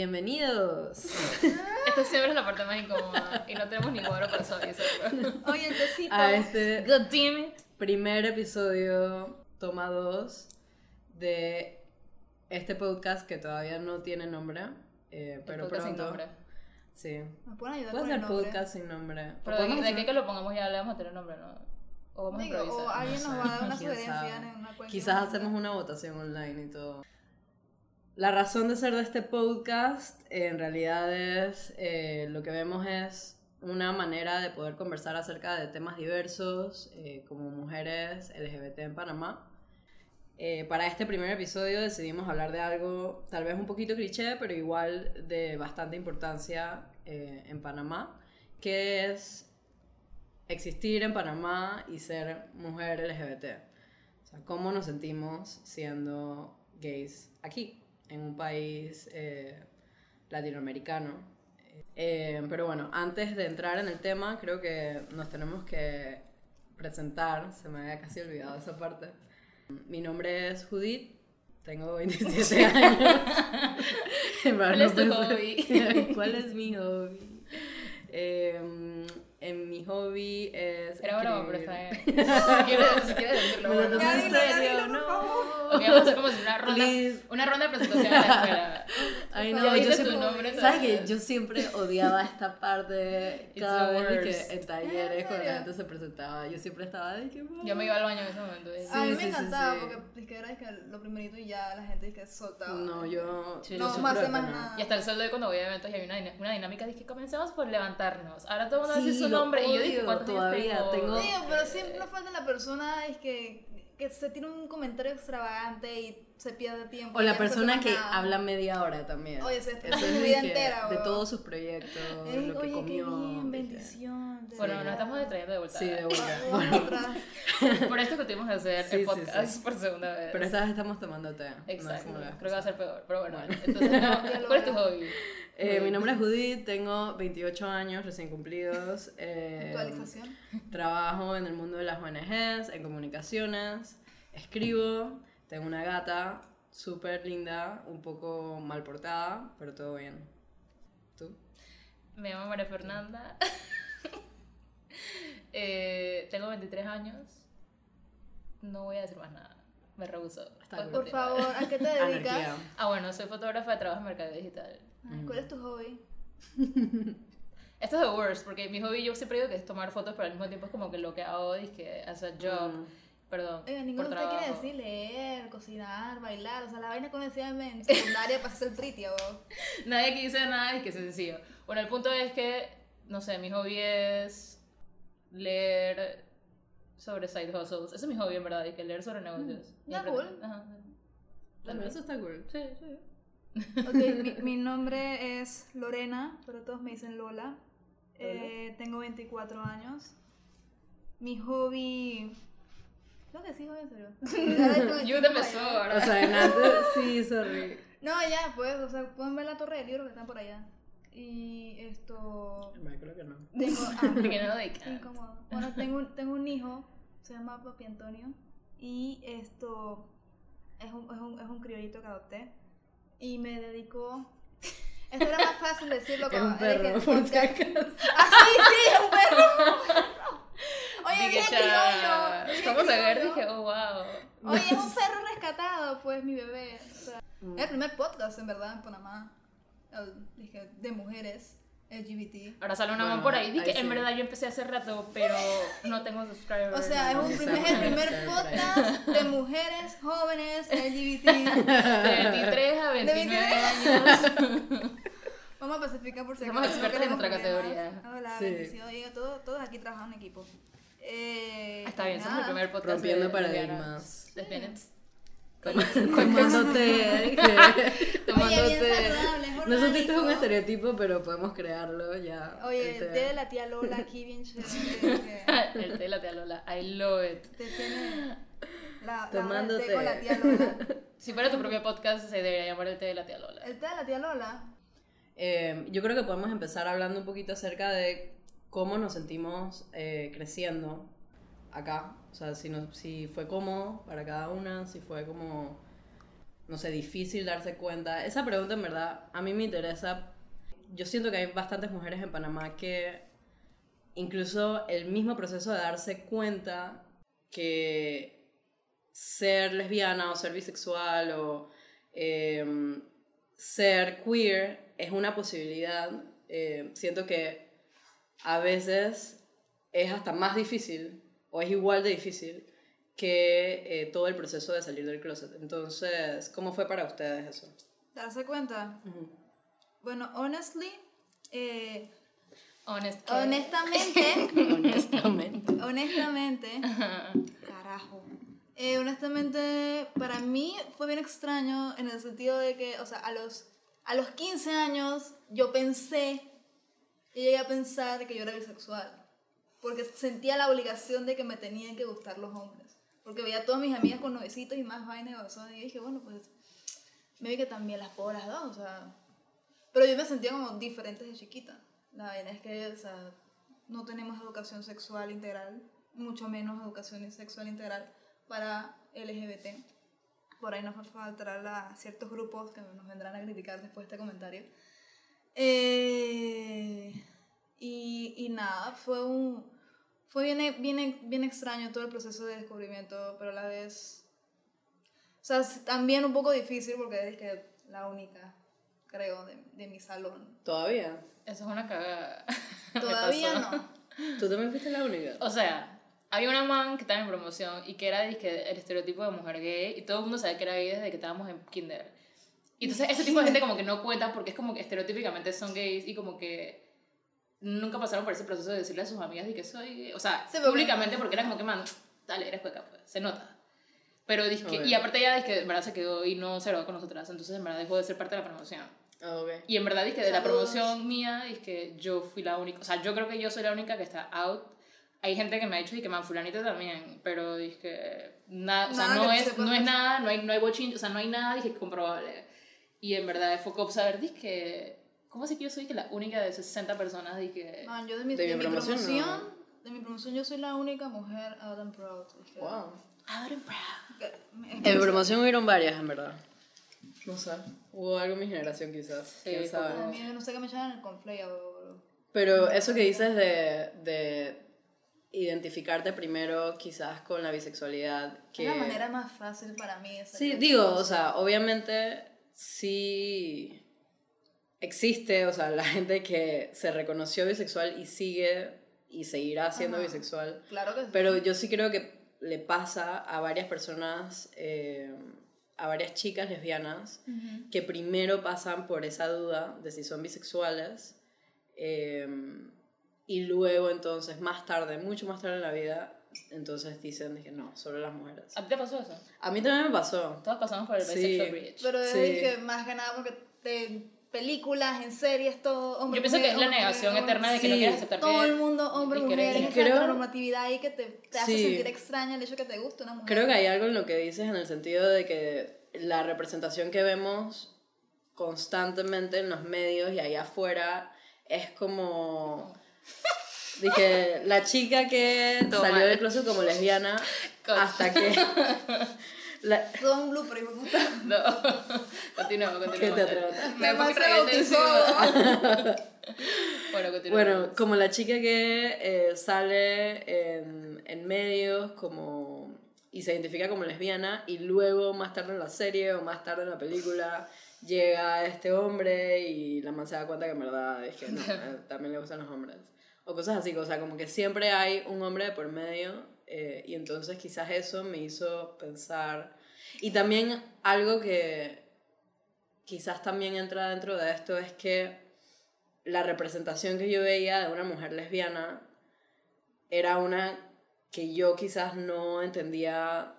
Bienvenidos. Esta siempre es la parte más incómoda y no tenemos ningún oro para suavizar. Oye, el tecito. A este God damn it. primer episodio, toma dos, de este podcast que todavía no tiene nombre, eh, pero podcast sin pronto. nombre. Sí. ¿Me pueden ayudar Puede con ser el nombre? podcast sin nombre. O Pero de, de hacer- aquí que lo pongamos ya le vamos a tener nombre, ¿no? O vamos a Digo, o improvisar. alguien nos sé, va a dar una sugerencia sabe. en una cuenta. Quizás hacemos una votación online y todo. La razón de ser de este podcast en realidad es, eh, lo que vemos es una manera de poder conversar acerca de temas diversos eh, como mujeres LGBT en Panamá. Eh, para este primer episodio decidimos hablar de algo tal vez un poquito cliché, pero igual de bastante importancia en Panamá, que es existir en Panamá y ser mujer LGBT. O sea, cómo nos sentimos siendo gays aquí, en un país eh, latinoamericano. Eh, pero bueno, antes de entrar en el tema, creo que nos tenemos que presentar, se me había casi olvidado esa parte. Mi nombre es Judith, tengo 27 años. ¿Cuál es tu pensé- hobby? ¿Cuál es mi hobby? Eh, en mi hobby es. Era broma, pero está bien. Si quieres, si quieres decirlo, Me lo tomé en serio, no. a hacer como si una ronda, Please. una ronda de presentación en la escuela. Ay, no, yo siempre, nombre, ¿sabes que Yo siempre odiaba esta parte It's cada the vez de que en talleres ¿En cuando la gente se presentaba. Yo siempre estaba de que. Yo me iba al baño en ese momento. y- Sí, A mí me sí, sí, encantaba sí. porque es que era es que lo primerito y ya la gente es que soltaba. No, yo. Sí, yo no, más de de más nada. Y hasta el sol de hoy cuando voy a eventos y hay una, una dinámica, dije, comencemos por levantarnos. Ahora todo el mundo dice Sí, su lo nombre y yo odio ¿cuántos años todavía, tengo? tengo- Digo, pero siempre nos falta la persona es que, que se tiene un comentario extravagante y se pierde tiempo. O la no persona que nada. habla media hora también. Oye, se está es vida entera, De todos sus proyectos, Eh, lo que Oye, qué comió. bien, dije. bendición. de Bueno, nos estamos distrayendo de vuelta. Sí, de vuelta. Bueno. Por esto que tuvimos que hacer Sí, el sí, podcast sí. por segunda vez. pero esta vez estamos tomando té. no es Exacto. vez Creo que va a ser peor. Pero bueno, Bueno. entonces, no, ¿cuál es tu hobby? Eh, mi nombre es Judith, tengo 28 años recién cumplidos. eh, Actualización. Trabajo en el mundo de las ONGs, en comunicaciones, escribo, tengo una gata súper linda, un poco mal portada, pero todo bien. ¿Tú? Me llamo María Fernanda. Eh, tengo 23 años. No voy a decir más nada. Me rehuso. Puedes bien. Por continuar. favor, ¿a qué te dedicas? Anarquía. Ah, bueno, soy fotógrafa de trabajo en mercado digital. Ay, ¿Cuál es tu hobby? Esto es the worst, porque mi hobby yo siempre digo que es tomar fotos, pero al mismo tiempo es como que lo que hago es que as a job, Mm. perdón, Oiga, ninguno de ustedes quiere decir leer, cocinar, bailar. O sea, la vaina decía en secundaria para hacer pretty, o Nadie aquí dice nada, es que es sencillo. Bueno, el punto es que, no sé, mi hobby es leer sobre side hustles. Ese es mi hobby, en verdad, y que leer sobre negocios. Mm, está cool. Ajá. Bueno, eso está cool. Sí, sí. Ok, mi, mi nombre es Lorena, pero todos me dicen Lola. Eh, tengo 24 años. Mi hobby. Creo que sí, hobby en serio. You the best sword. O sea, en antes, sí, sorry. No, ya, pues, o sea, pueden ver la torre de libros que están por allá. Y esto. Bueno, creo que no. Tengo. ah, Porque no canto. incómodo. Bueno, tengo, un- tengo un hijo, se llama Papi Antonio. Y esto. Es un, es un, es un criollito que adopté. Y me dedico. Esto era más fácil decirlo como. un era perro, que- por si acaso. Ah, sí, sí, es un perro. Oye, Dije, dije Vamos a ver, dije, oh, wow. Oye, es un perro rescatado, pues, mi bebé. O sea, es el primer podcast, en verdad, en Panamá. El- dije, de mujeres LGBT. Ahora sale una Bueno, por ahí. Dije, ahí en sí. verdad yo empecé hace rato, pero no tengo subscribers. O sea, es, un sí, primer, sí, es el sí, primer sí, podcast de mujeres jóvenes LGBT. De 23 a 29 años. Vamos a pacificar por si Somos expertas en nuestra categoría. Hola, Sí. bendición. Y todo- todos aquí trabajando en equipo. Eh, Está bien, somos el nada. primer podcast. Rompiendo de paradigmas. lesbianas. Tomándote. Tomándote. No sé si esto es un estereotipo, pero podemos crearlo ya. Oye, Este, el té de la tía Lola aquí bien chévere. El té de la tía Lola. I love it. Te tiene la, la té té. con la tía Lola. Si fuera tu propio podcast, se debería llamar el té de la tía Lola. El té de la tía Lola. eh, yo creo que podemos empezar hablando un poquito acerca de cómo nos sentimos eh, creciendo acá. O sea, si, nos, si fue cómodo para cada una, si fue como no sé, difícil darse cuenta? Esa pregunta en verdad a mí me interesa. Yo siento que hay bastantes mujeres en Panamá que incluso el mismo proceso de darse cuenta que ser lesbiana o ser bisexual o em, ser queer es una posibilidad. eh, siento que a veces es hasta más difícil o es igual de difícil que eh, todo el proceso de salir del closet. Entonces, ¿cómo fue para ustedes eso? ¿Darse cuenta? Bueno, honestly, eh, Honest. honestamente, Honestamente. honestamente, carajo. Eh, honestamente, para mí fue bien extraño en el sentido de que, o sea, a los, a los 15 años yo pensé, yo llegué a pensar que yo era bisexual. Porque sentía la obligación de que me tenían que gustar los hombres. Porque veía a todas mis amigas con novecitos y más vainas y y dije, bueno, pues me vi que también las puedo las dos, o sea. Pero yo me sentía como diferente desde chiquita. La vaina es que, o sea, no tenemos educación sexual integral, mucho menos educación sexual integral para LGBT. Por ahí nos faltará a ciertos grupos que nos vendrán a criticar después de este comentario. Eh, y, y nada, fue un... Fue bien, bien, bien extraño todo el proceso de descubrimiento, pero a la vez... O sea, también un poco difícil porque es que la única, creo, de, de mi salón. ¿Todavía? Eso es una cagada. Todavía no. ¿Tú también fuiste la única? O sea, había una man que estaba en promoción y que era dizque, el estereotipo de mujer gay y todo el mundo sabía que era gay desde que estábamos en kinder. Y entonces ese tipo de gente como que no cuenta porque es como que estereotípicamente son gays y como que nunca pasaron por ese proceso de decirle a sus amigas de que soy. O sea, porque- públicamente porque era como que, man, dale, eres cueca, pues, se nota. Pero dizque, Ok. y aparte ella que en verdad se quedó y no se con nosotras, entonces en verdad dejó de ser parte de la promoción. Ah, ok. Y en verdad que de la promoción mía que yo fui la única, o sea, yo creo que yo soy la única que está out. Hay gente que me ha dicho y que man fulanita también, pero que nada, o sea, no es, no es nada, no hay no hay bochinche, o sea, no hay nada dije comprobable. Y en verdad fue como saber que ¿cómo así que yo soy que la única de 60 personas dije Man, yo de mi, De de mi mi promoción, promoción, no. de mi promoción yo soy la única mujer out and proud. que- Wow. out and proud. que- me- En mi promoción hubieron varias, en verdad. No sé. Hubo algo en mi generación, quizás. Sí, quién sabe. No sé qué me llaman el conflay. Pero eso que dices de, de identificarte primero, quizás con la bisexualidad. Que... Es la manera más fácil para mí de Sí, digo, o sea, obviamente sí existe, o sea, la gente que se reconoció bisexual y sigue y seguirá siendo Ajá. bisexual. Claro que sí. Pero yo sí creo que le pasa a varias personas, eh, a varias chicas lesbianas, Ujú. que primero pasan por esa duda de si son bisexuales eh, y luego entonces más tarde, mucho más tarde en la vida, entonces dicen que no, solo las mujeres. ¿A ti te pasó eso? A mí también me pasó. Todos pasamos por el Sí. bisexual bridge. Pero Sí. es que más que nada porque te películas, en series, todo hombre, Yo pienso que mujer, es la hombre, negación hombre, eterna de que no Sí. quieres aceptar Todo que el mundo, hombre, y que mujer, es esa Creo- heteronormatividad ahí que te, te hace Sí. sentir extraña el hecho que te guste una mujer. Creo que hay algo en lo que dices en el sentido de que la representación que vemos constantemente en los medios y allá afuera es como... Dije, la chica que Toma. salió del closet como lesbiana Coño. hasta que... la- Todo un blooper, hijo puta. No. continuamos, ¿Qué continuamos. Me encima. Bueno, continuamos. Bueno, como la chica que eh, sale en, en medios como y se identifica como lesbiana y luego más tarde en la serie o más tarde en la película llega este hombre y la man se da cuenta que en verdad es que no, eh, también le gustan los hombres. O cosas así, o sea, como que siempre hay un hombre de por medio eh, y entonces quizás eso me hizo pensar. Y también algo que quizás también entra dentro de esto es que la representación que yo veía de una mujer lesbiana era una que yo quizás no entendía,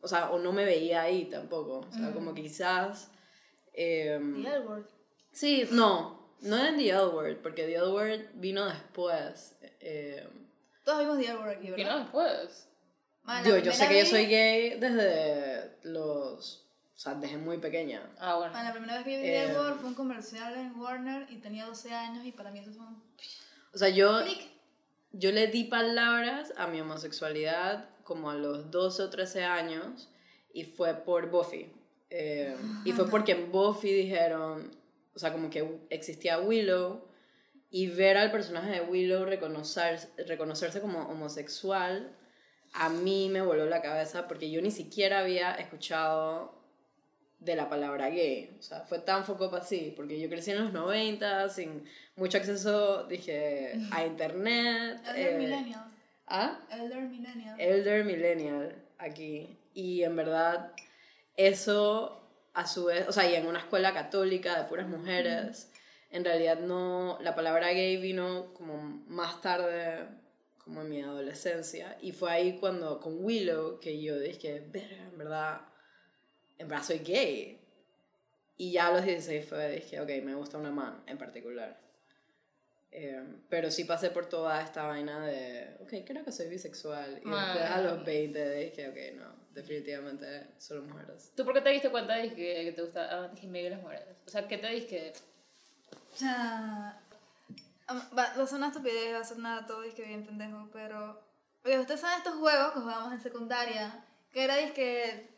o sea, o no me veía ahí tampoco. O sea, como que quizás... em, The L word. sí, no, no en The L Word, porque The L Word vino después. em, Todos vimos The word aquí, ¿Qué ¿verdad? no después? Man, la yo, yo sé que yo soy gay desde los... O sea, desde muy pequeña. Ah, bueno. Man, la primera vez que yo vi The Eh, word fue un comercial en Warner y tenía 12 años y para mí eso fue un... O sea, yo... click. Yo le di palabras a mi homosexualidad como a los 12 o 13 años y fue por Buffy. Eh, y fue porque en Buffy dijeron, o sea, como que existía Willow y ver al personaje de Willow reconocer, reconocerse como homosexual, a mí me voló la cabeza porque yo ni siquiera había escuchado de la palabra gay. O sea, fue tan foco así, porque yo crecí en los 90 sin mucho acceso, dije, a internet. Elder eh, Millennial. ¿Ah? Elder Millennial. Elder Millennial aquí. Y en verdad, eso a su vez, o sea, y en una escuela católica de puras mujeres, en realidad no, la palabra gay vino como más tarde, como en mi adolescencia, y fue ahí cuando con Willow que yo dije, verga, en verdad, en verdad soy gay. Y ya a los 16 fue, dije, ok, me gusta una man en particular. Eh, pero sí pasé por toda esta vaina de, ok, creo que soy bisexual. Y después a los 20 dije, ok, no, definitivamente solo mujeres. ¿Tú por qué te diste cuenta de que, te gusta ah, dije, medio las mujeres? O sea, ¿qué te diste? O sea, va, va a ser una estupidez, va a ser nada todo, es que bien pendejo, pero... Oye, ustedes saben estos juegos que jugábamos en secundaria, que era que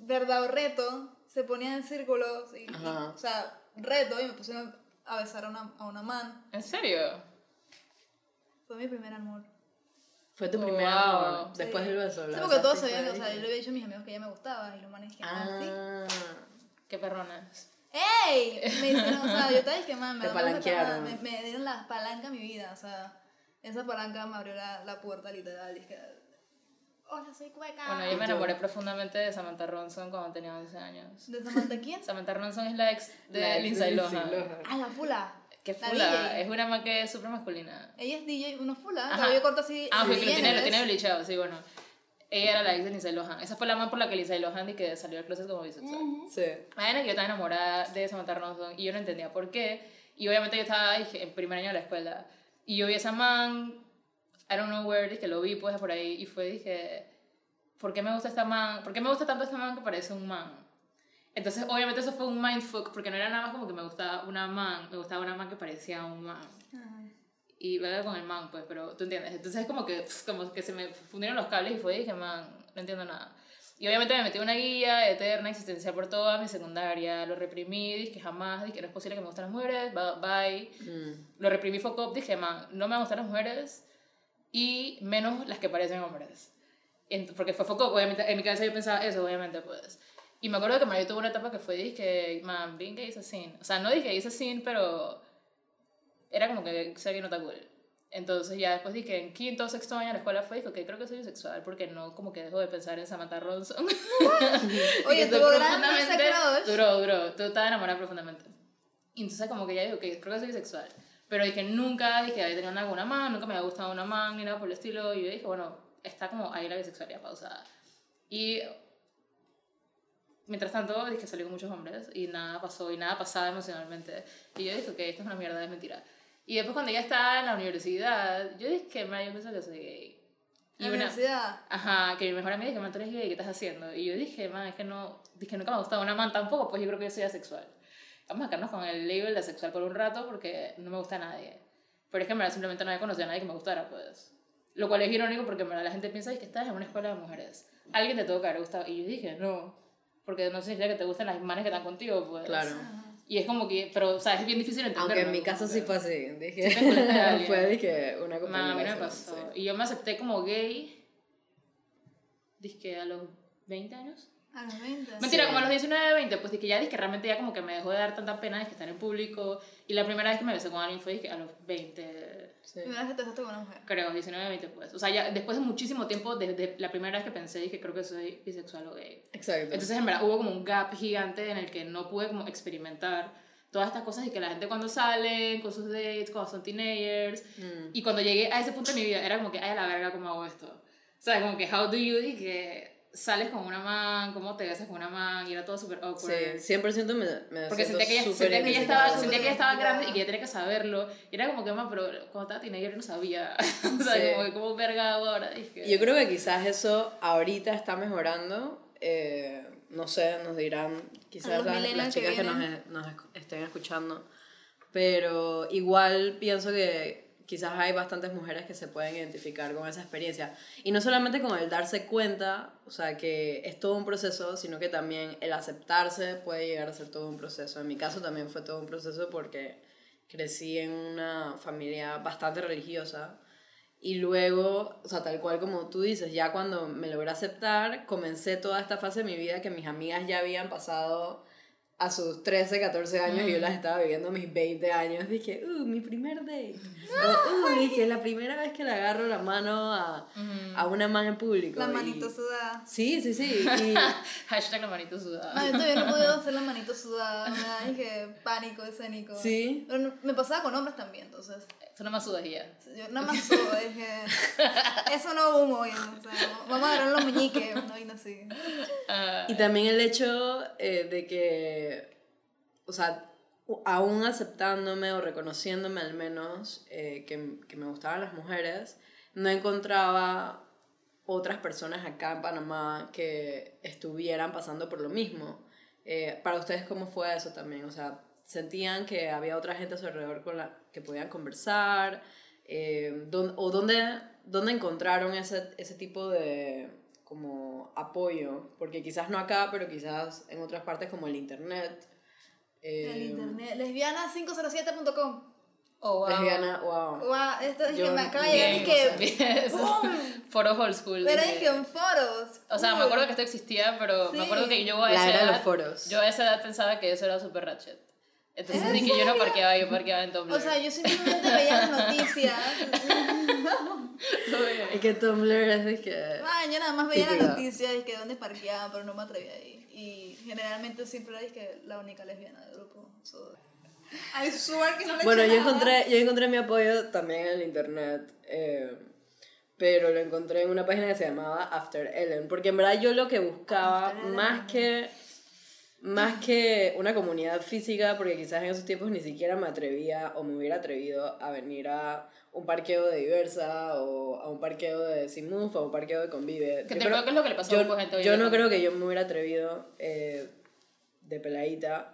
verdad o reto, se ponían en círculos, y, y- o sea, reto, y me pusieron a besar a una, a una man. ¿En serio? Fue mi primer amor. Fue tu Wow. primer amor, después Sí. del beso. Sí, porque todos sabían, o sea, yo le había dicho a mis amigos que ella me gustaba, y los manes que, ah, sí. Ah, Qué perronas. ¡Ey! Me hicieron, o sea, yo estaba dije, man, me, palanquearon. me, me dieron la palanca a mi vida, o sea, esa palanca me abrió la, la puerta literal, dije, hola, soy cueca. Bueno, yo ¿Y me enamoré profundamente de Samantha Ronson cuando tenía 11 años. ¿De Samantha quién? Samantha Ronson es la ex de la ex Lindsay Lohan. Lohan. Ah, la fula. Que La fula, es una man que es súper masculina. Ella es DJ, una fula, cabello corto así. Ah, porque lo tiene, lo tiene bleachado, sí, bueno. Ella era la ex de Lindsay Lohan. Esa fue la man por la que Lindsay Lohan y que salió del closet como bisexual. Sí. Imagina que yo estaba enamorada de Samantha Ronson y yo no entendía por qué. Y obviamente yo estaba dije, en primer año de la escuela. Y yo vi a esa man, I don't know where, dije, lo vi pues por ahí. Y fue, dije, ¿por qué me gusta esta man? ¿Por qué me gusta tanto esta man que parece un man? Entonces, obviamente eso fue un mindfuck, porque no era nada más como que me gustaba una man, me gustaba una man que parecía un man. Ajá. Y luego con el man, pues, pero tú entiendes. Entonces es como que, como que se me fundieron los cables y fue, dije, man, no entiendo nada. Y obviamente me metí una guía eterna, existencial por toda mi secundaria, lo reprimí, dije jamás, dije no es posible que me gusten las mujeres, bye. Mm. Lo reprimí foco, dije, man, no me gustan las mujeres y menos las que parecen hombres. Porque fue foco, obviamente, en mi cabeza yo pensaba eso, obviamente, pues. Y me acuerdo que Mario tuvo una etapa que fue, dije, man, being gay is a sin. O sea, no dije is a sin, pero era como que ser no está cool. Entonces ya después dije, en quinto o sexto año de la escuela fue, dije, que creo que soy bisexual porque no, como que dejo de pensar en Samantha Ronson. Oye, tuvo ese profundamente-. Duró, duró. Tú estaba enamorada profundamente. Y entonces como que ya digo que creo que soy bisexual. Pero dije, nunca, dije, había tenido alguna man, nunca me había gustado una man, ni nada por el estilo. Y yo dije, bueno, está como ahí la bisexualidad pausada. Y mientras tanto, dije, salí con muchos hombres y nada pasó y nada pasaba emocionalmente. Y yo dije, que esto es una mierda, es mentira. Y después cuando ya estaba en la universidad, yo dije, que yo pienso que soy gay. Y La una, universidad. Ajá, que mi mejor amiga dije, man, tú eres gay, ¿qué estás haciendo? Y yo dije, man, es que no, dije, nunca me ha gustado una man tampoco, pues yo creo que yo soy asexual. Vamos a quedarnos con el label de asexual por un rato porque no me gusta a nadie. Pero es que en verdad simplemente no había conocido a nadie que me gustara, pues. Lo cual es irónico porque en verdad la gente piensa "Es que estás en una escuela de mujeres. Alguien te tuvo que haber gustado. Y yo dije, no. Porque no significa que te gusten las manes que están contigo, pues. Claro. Y es como que, pero, o sea, es bien difícil entenderlo. Aunque en mi caso sí fue así. Dije, Sí fue dije, una Ma, a mí me pasó. sí. Y yo me acepté como gay, dizque a los 20 años. A los 20. Mentira, Sí. como a los 19, 20, pues dije ya dije realmente ya como que me dejó de dar tanta pena de que estar en público. Y la primera vez que me besé con alguien fue dizque, a los 20, Sí. Primera vez que te besaste con una mujer. creo, 19, 20 pues. O sea, ya después de muchísimo tiempo, desde la primera vez que pensé, dije creo que soy bisexual o gay. Exacto. Entonces, en verdad, hubo como un gap gigante en el que no pude como experimentar todas estas cosas y que la gente cuando salen con sus dates, cuando son teenagers, Mm. y cuando llegué a ese punto de mi vida, era como que, ay, a la verga, ¿cómo hago esto? O sea, como que, how do you, y que sales con una man, cómo te besas con una man, y era todo súper awkward. Sí, 100% me, me Porque sentía que, ella, sentía, que ella estaba, sentía que ella estaba grande y que ella tenía que saberlo. Y era como que, man, pero cuando estaba teenager yo no sabía. o sea, Sí. como que, ¿cómo verga ahora? Dije, Yo creo que quizás eso ahorita está mejorando. eh, no sé, nos dirán quizás las, las que chicas que, nos, vienen. e- nos esc- estén escuchando. Pero igual pienso que quizás hay bastantes mujeres que se pueden identificar con esa experiencia. Y no solamente con el darse cuenta, o sea, que es todo un proceso, sino que también el aceptarse puede llegar a ser todo un proceso. En mi caso también fue todo un proceso porque crecí en una familia bastante religiosa. Y luego, o sea, tal cual como tú dices, ya cuando me logré aceptar, comencé toda esta fase de mi vida que mis amigas ya habían pasado a sus 13, 14 años y yo las estaba viviendo a mis 20 años. Dije, uh, mi primer date. O, uh, dije, la primera vez que le agarro la mano a, a una man en público. La y- manito sudada. Sí, sí, sí. Y, Hashtag la manito sudada. No, yo todavía no he podido hacer la manito sudada. Me da dije, pánico escénico. Sí. Pero no- me pasaba con hombres también, entonces. Eso nada más sudas ya. Yo nada más sudo, dije. Eso no humo, ya, o sea, vamos a agarrar los meñiques, una vaina así. Ah, y también el hecho eh, de que, o sea, aún aceptándome o reconociéndome al menos eh, que, que me gustaban las mujeres, no encontraba otras personas acá en Panamá que estuvieran pasando por lo mismo. Eh, para ustedes, ¿cómo fue eso también? O sea, ¿sentían que había otra gente a su alrededor con la que podían conversar? Eh, ¿dón- ¿O dónde, dónde encontraron ese, ese tipo de como apoyo? Porque quizás no acá, pero quizás en otras partes como el internet. Eh, El internet. Lesbiana507.com. oh, wow. Lesbiana, wow. Wow, esto es que me acaba de llegar y que. o sea, bien, eso es Foro old school. Pero dije. es que en foros. O sea, me acuerdo que esto existía, pero me acuerdo que yo a La esa era edad, los foros. yo a esa edad pensaba que eso era super ratchet. Entonces ¿En ni que yo no parqueaba, yo parqueaba en Tumblr. O sea, yo simplemente veía las noticias. Es que Tumblr es de que... Ah, yo nada más veía las noticias y que dónde parqueaba, pero no me atrevía a ir. Y generalmente siempre era que la única lesbiana del grupo. So, I swear que no le Bueno, yo encontré, yo encontré mi apoyo también en el internet, eh, pero lo encontré en una página que se llamaba After Ellen, porque en verdad yo lo que buscaba, After Ellen. más que, más que una comunidad física, porque quizás en esos tiempos ni siquiera me atrevía o me hubiera atrevido a venir a un parqueo de Diversa o a un parqueo de Simuf o a un parqueo de Convive. Que Yo te creo que es lo que le pasó a yo, poco de gente hoy yo no creo que yo me hubiera atrevido eh, de peladita,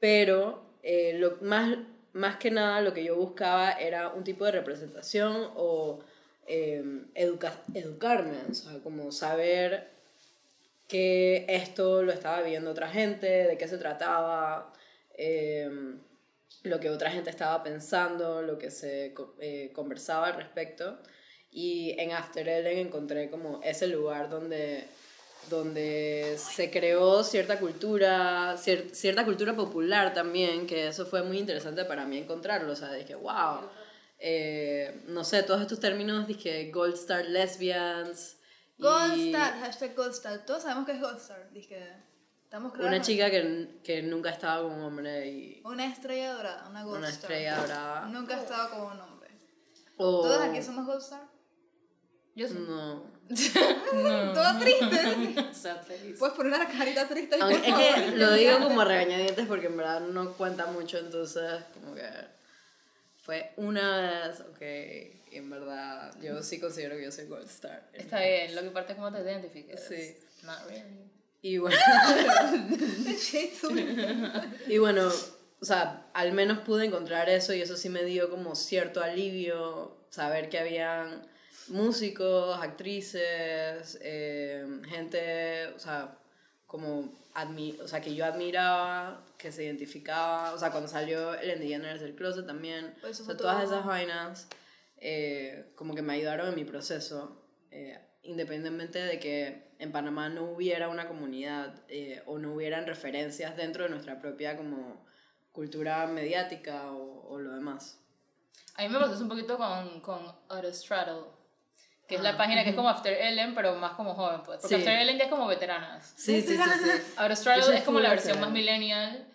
pero eh, lo más, más que nada lo que yo buscaba era un tipo de representación o eh, educa- educarme, o sea, como saber que esto lo estaba viendo otra gente, de qué se trataba, eh, lo que otra gente estaba pensando, lo que se eh, conversaba al respecto. Y en After Ellen encontré como ese lugar donde, donde se creó cierta cultura, cier- cierta cultura popular también, que eso fue muy interesante para mí encontrarlo. O sea, dije, wow, eh, no sé, todos estos términos, dije, Gold Star Lesbians. Y Gold Star, hashtag Gold Star. Todos sabemos que es Gold Star. Dije, estamos claros. Una chica que, que nunca estaba con un hombre y Una estrella dorada, una Gold una Star. estrella dorada. Nunca he estado con un hombre. O- ¿Todos aquí somos Gold Star? Yo sí. No. Todo triste. Puedes poner una carita triste. Aunque- por es favor? que lo digo como a regañadientes porque en verdad no cuenta mucho, entonces como que fue una vez, ok, y en verdad yo sí considero que yo soy Gold Star. Está bien, lo que importa es cómo te identifiques. Sí. Not really. Y bueno, y bueno, o sea, al menos pude encontrar eso y eso sí me dio como cierto alivio, saber que habían músicos, actrices, eh, gente, o sea, como admi o sea, que yo admiraba, que se identificaba, o sea, cuando salió Ellen DeGeneres del closet también, Pues o sea, todas esas vainas eh, como que me ayudaron en mi proceso, eh, independientemente de que en Panamá no hubiera una comunidad eh, o no hubieran referencias dentro de nuestra propia como cultura mediática o, o lo demás. A mí me pasó un poquito con, con Autostraddle, que es Ah, la página que es como After Ellen, pero más como joven, pues. Porque Sí. After Ellen ya es como veteranas. Sí, sí, sí, sí. Autostraddle soy es como la versión más millennial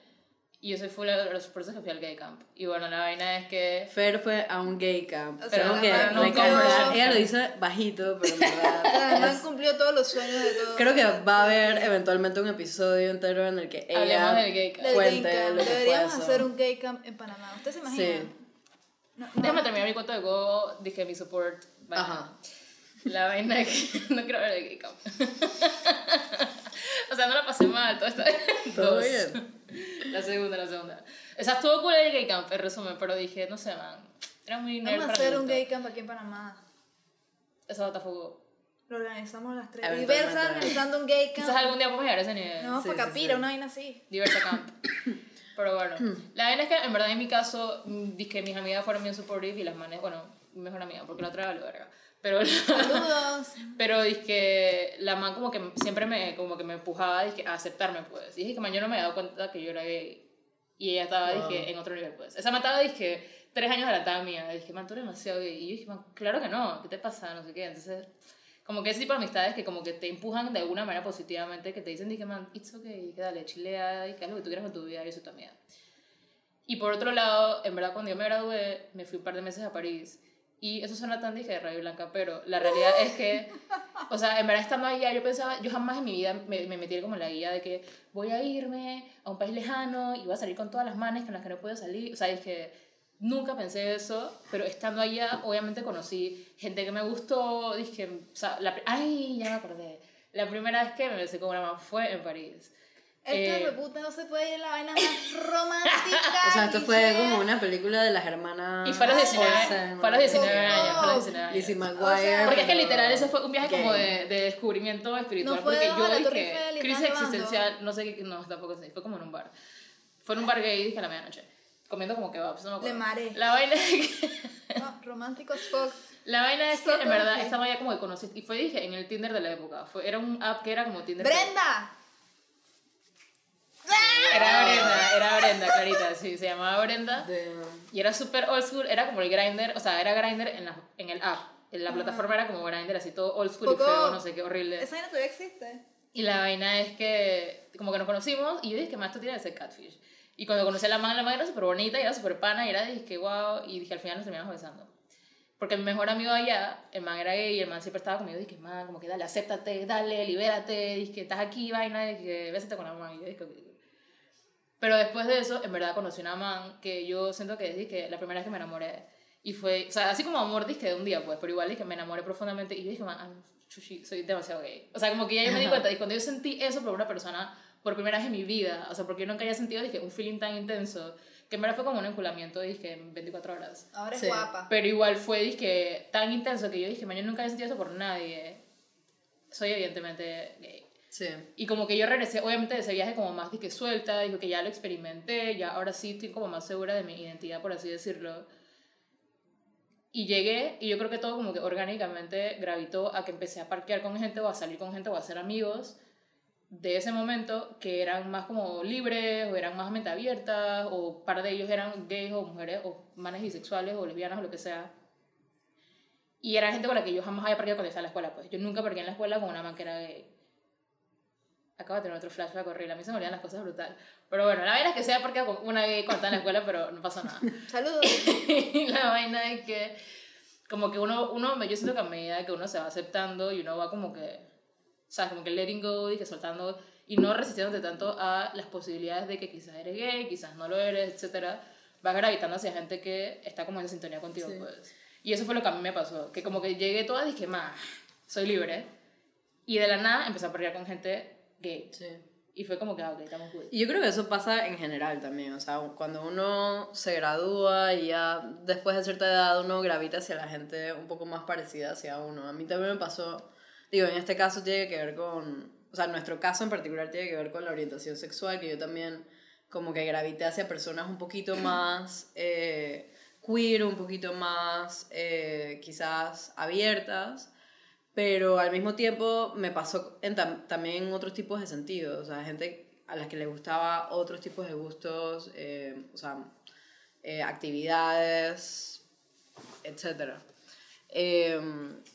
y yo soy full Autostraddle, por eso que fui al gay camp. Y bueno, la vaina es que... Fer fue a un gay camp. O Pero sea, que recalcar, cumplió- ella lo dice bajito, pero en verdad. man es- cumplió todos los sueños de todos. creo que va a haber eventualmente un episodio entero en el que Hablemos ella del gay camp. Cuente gay camp. lo que fue Deberíamos eso. hacer un gay camp en Panamá. ¿Ustedes se imaginan? Sí. No, no. Déjame terminar mi cuento de Go, dije mi support. vaina. Ajá. La vaina que no quiero ver el gay camp. o sea, no la pasé mal, todo está Todo Dos. bien. La segunda, la segunda. O sea, estuvo cool el gay camp, en resumen, pero dije, no sé, man. Era muy nerd Vamos a hacer un gay camp aquí en Panamá. Eso Botafogo. Lo organizamos las tres. Diversa organizando un gay camp. Quizás algún día podemos llegar a ese nivel. No, Sí, para sí, Capira, sí. una vaina así. Diversa Camp. Pero bueno, la vaina es que en verdad en mi caso, mm, que mis amigas fueron bien supportive y las manes, bueno, mi mejor amiga, porque la otra era la verga. Pero, Saludos. pero que la man como que siempre me, como que me empujaba dizque, a aceptarme, pues. Y dije que man, yo no me había dado cuenta que yo era gay. Y ella estaba, Wow. dije, en otro nivel, pues. Esa man estaba, dije, tres años adelantada mía. Dije, man, tú eres demasiado gay. Y yo dije, man, claro que no, ¿qué te pasa? No sé qué. Entonces, como que ese tipo de amistades que como que te empujan de alguna manera positivamente, que te dicen, dije, man, it's okay, que dale, chilea, y que haz lo que tú quieras con tu vida, y eso también. Y por otro lado, en verdad, cuando yo me gradué, me fui un par de meses a París. Y eso suena tan dije de Radio Blanca, pero la realidad es que, o sea, en verdad estando allá, yo pensaba, yo jamás en mi vida me, me metí como en la guía de que voy a irme a un país lejano y voy a salir con todas las manes con las que no puedo salir. O sea, dije, nunca pensé eso, pero estando allá, obviamente conocí gente que me gustó. Dije, o sea, la, ay, ya me acordé. La primera vez que me besé con una man fue en París. Este Eh, puta no se puede ir en la vaina más romántica. O sea, esto fue como una película de las hermanas. Y fue a los 19, Olsen, fue a los 19 años, fue a los. 19 años. Lizzie McGuire. O sea, Porque es que literal ese fue un viaje como gay. de, de descubrimiento espiritual. No fue porque de yo dije, crisis existencial, no sé qué, no, tampoco sé, fue como en un bar. Fue en un bar gay, dije a la medianoche, comiendo como kebabs, no me acuerdo. Le maré. La vaina es que, No, romántico as fuck. la vaina es que So en verdad estaba ya como que conocí, y fue dije en el Tinder de la época, fue, era un app que era como Tinder. ¡Brenda! Era Brenda, era Brenda, clarita, sí, se llamaba Brenda. De- Y era súper old school, era como el grinder, o sea, era grinder en, la, en el app. En la plataforma era como grinder, así todo old school y Poco- feo, no sé qué horrible. Esa vaina todavía existe. Y la vaina es que, como que nos conocimos, y yo dije, más esto tiene que ser catfish. Y cuando conocí a la man, la man era súper bonita, y era súper pana, y era, dije, wow, y dije, al final nos terminamos besando. Porque mi mejor amigo allá, el man era gay, y el man siempre estaba conmigo, dije, man, como que dale, acéptate, dale, libérate, dije, estás aquí, vaina, dije, bésate con la man. Y yo dije. Pero después de eso, en verdad conocí una man que yo siento que dije, la primera vez que me enamoré. Y fue, o sea, así como amor, dije, de un día, pues, pero igual dije, me enamoré profundamente. Y yo dije, man, chuchi, soy demasiado gay. O sea, como que ya yo me di cuenta, y cuando yo sentí eso por una persona, por primera vez en mi vida, o sea, porque yo nunca había sentido, dije, un feeling tan intenso, que en verdad fue como un enculamiento, dije, en 24 horas. Ahora es Sí. guapa. Pero igual fue, dije, tan intenso que yo dije, man, yo nunca había sentido eso por nadie. Soy evidentemente gay. Sí. Y como que yo regresé, obviamente, de ese viaje como más dije, suelta, dijo que ya lo experimenté, ya ahora sí estoy como más segura de mi identidad, por así decirlo. Y llegué, y yo creo que todo como que orgánicamente gravitó a que empecé a parquear con gente o a salir con gente o a hacer amigos de ese momento que eran más como libres o eran más mente abiertas o par de ellos eran gays o mujeres o manes bisexuales o lesbianas o lo que sea. Y era gente con la que yo jamás había parqueado cuando estaba en la escuela, pues. Yo nunca parqué en la escuela con una man que era gay. Acabo de tener otro flashback horrible. A mí se me olvidan las cosas brutal. Pero bueno, la vaina es que se había parqueado con una cuando estaba en la escuela, pero no pasó nada. Saludos. la vaina es que, como que uno, uno, yo siento que a medida que uno se va aceptando y uno va como que, ¿sabes? Como que letting go y que soltando y no resistiéndote tanto a las posibilidades de que quizás eres gay, quizás no lo eres, etcétera, vas gravitando hacia gente que está como en sintonía contigo, Sí. pues. Y eso fue lo que a mí me pasó, que como que llegué toda y dije, más, soy libre. Y de la nada empecé a pelear con gente gay. Sí. Y fue como que, ah, ok, estamos good. Y yo creo que eso pasa en general también, o sea, cuando uno se gradúa y ya después de cierta edad uno gravita hacia la gente un poco más parecida hacia uno. A mí también me pasó, digo, en este caso tiene que ver con, o sea, nuestro caso en particular tiene que ver con la orientación sexual, que yo también como que gravité hacia personas un poquito más eh, queer, un poquito más eh, quizás abiertas pero al mismo tiempo me pasó en tam- también en otros tipos de sentidos, o sea, gente a las que le gustaba otros tipos de gustos, eh, o sea, eh, actividades, etc. Eh,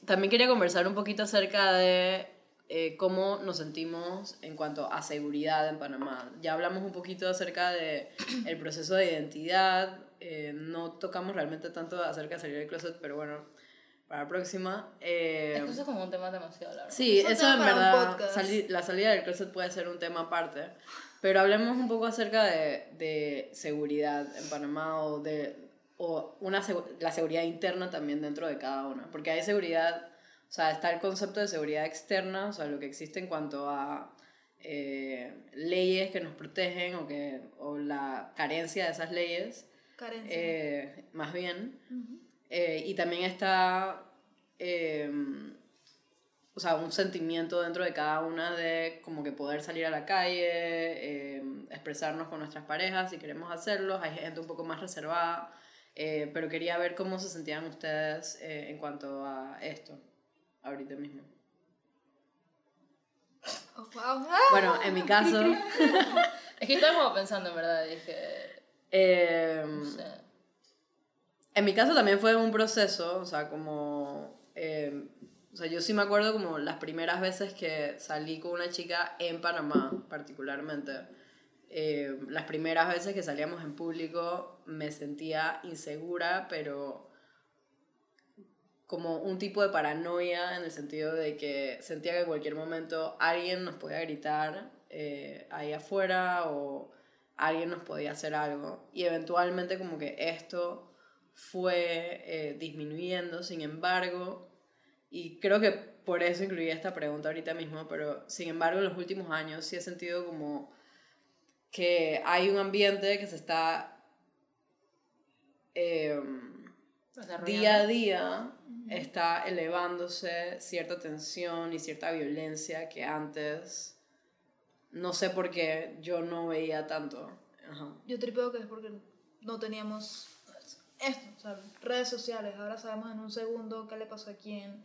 también quería conversar un poquito acerca de eh, cómo nos sentimos en cuanto a seguridad en Panamá. Ya hablamos un poquito acerca de el proceso de identidad, eh, no tocamos realmente tanto acerca de salir del closet, pero bueno, para la próxima. eh, Es que eso es como un tema demasiado largo. Sí, Es eso en verdad, sali- la salida del closet puede ser un tema aparte, pero hablemos un poco acerca de, de seguridad en Panamá o de o una la seguridad interna también dentro de cada una, porque hay seguridad, o sea, está el concepto de seguridad externa, o sea, lo que existe en cuanto a eh, leyes que nos protegen o, que, o la carencia de esas leyes, Carencia. eh, más bien. Ujú. Eh, y también está, eh, o sea, un sentimiento dentro de cada una de como que poder salir a la calle, eh, expresarnos con nuestras parejas si queremos hacerlo. Hay gente un poco más reservada, eh, pero quería ver cómo se sentían ustedes eh, en cuanto a esto, ahorita mismo. Oh, wow. Bueno, en mi caso, Es que estaba como pensando, en verdad, dije, eh, no sé. En mi caso también fue un proceso, o sea, como... eh, o sea, yo sí me acuerdo como las primeras veces que salí con una chica en Panamá, particularmente. Eh, las primeras veces que salíamos en público me sentía insegura, pero como un tipo de paranoia en el sentido de que sentía que en cualquier momento alguien nos podía gritar eh, ahí afuera o alguien nos podía hacer algo. Y eventualmente como que esto fue eh, disminuyendo, sin embargo, y creo que por eso incluí esta pregunta ahorita mismo, pero sin embargo en los últimos años sí he sentido como que hay un ambiente que se está... em, día a día está elevándose cierta tensión y cierta violencia que antes no sé por qué yo no veía tanto. Ajá. Yo tripeo que es porque no teníamos esto, o sea, redes sociales. Ahora sabemos en un segundo qué le pasó a quién,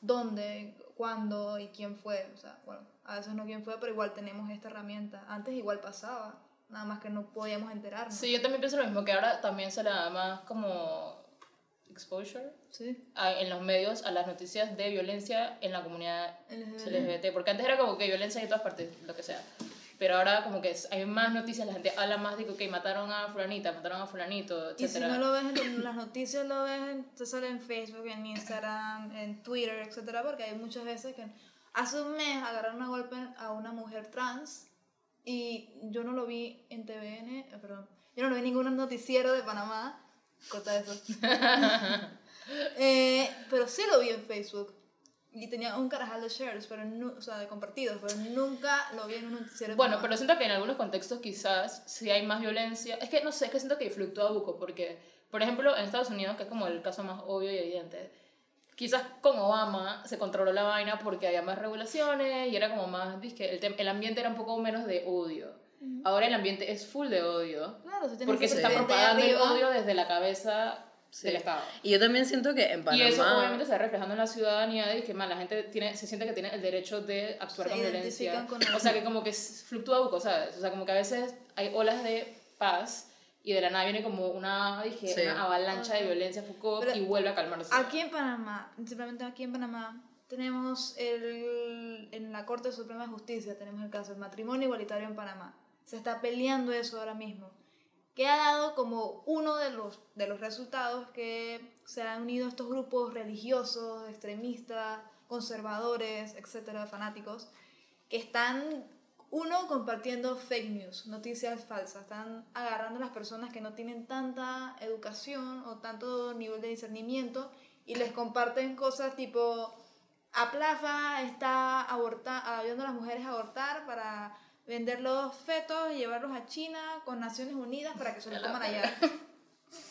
dónde, cuándo y quién fue. O sea, bueno, a veces no quién fue, pero igual tenemos esta herramienta. Antes igual pasaba, nada más que no podíamos enterarnos. Sí, yo también pienso lo mismo, que ahora también se le da más como exposure Sí. a- en los medios a las noticias de violencia en la comunidad LGBT. LGBT, porque antes era como que violencia en todas partes, lo que sea. Pero ahora como que hay más noticias, la gente habla más de que mataron a fulanita, mataron a fulanito, etc. Y si no lo ves en las noticias, lo ves, te sale en Facebook, en Instagram, en Twitter, etcétera, porque hay muchas veces que hace un mes agarraron a golpe a una mujer trans y yo no lo vi en TVN, eh, perdón, yo no lo vi en ningún noticiero de Panamá, corta eso, Eh, pero sí lo vi en Facebook y tenía un carajal de shares, pero no, o sea, de compartidos, pero nunca lo vi en un noticiero Bueno, pero siento que en algunos contextos quizás sí hay más violencia. Es que no sé, es que siento que fluctúa buco, porque, por ejemplo, en Estados Unidos, que es como el caso más obvio y evidente, quizás con Obama se controló la vaina porque había más regulaciones y era como más, dizque, el, el ambiente era un poco menos de odio. Ahora el ambiente es full de odio, Claro, porque se está propagando el odio desde la cabeza Sí. del Estado. Y yo también siento que en Panamá... Y eso obviamente se va reflejando en la ciudadanía de que más la gente tiene, se siente que tiene el derecho de actuar Se con violencia. con O sea, que como que fluctúa buco, ¿sabes? O sea, como que a veces hay olas de paz y de la nada viene como una, dije, Sí. una avalancha de violencia Foucault Pero y vuelve a calmarse. Aquí en Panamá, simplemente aquí en Panamá, tenemos el, en la Corte Suprema de Justicia, tenemos el caso del matrimonio igualitario en Panamá. Se está peleando eso ahora mismo. Que ha dado como uno de los, de los resultados que se han unido estos grupos religiosos, extremistas, conservadores, etcétera, fanáticos, que están, uno, compartiendo fake news, noticias falsas. Están agarrando a las personas que no tienen tanta educación o tanto nivel de discernimiento y les comparten cosas tipo, a Plaza está aborta, ayudando a las mujeres a abortar para vender los fetos y llevarlos a China con Naciones Unidas para que se los coman allá.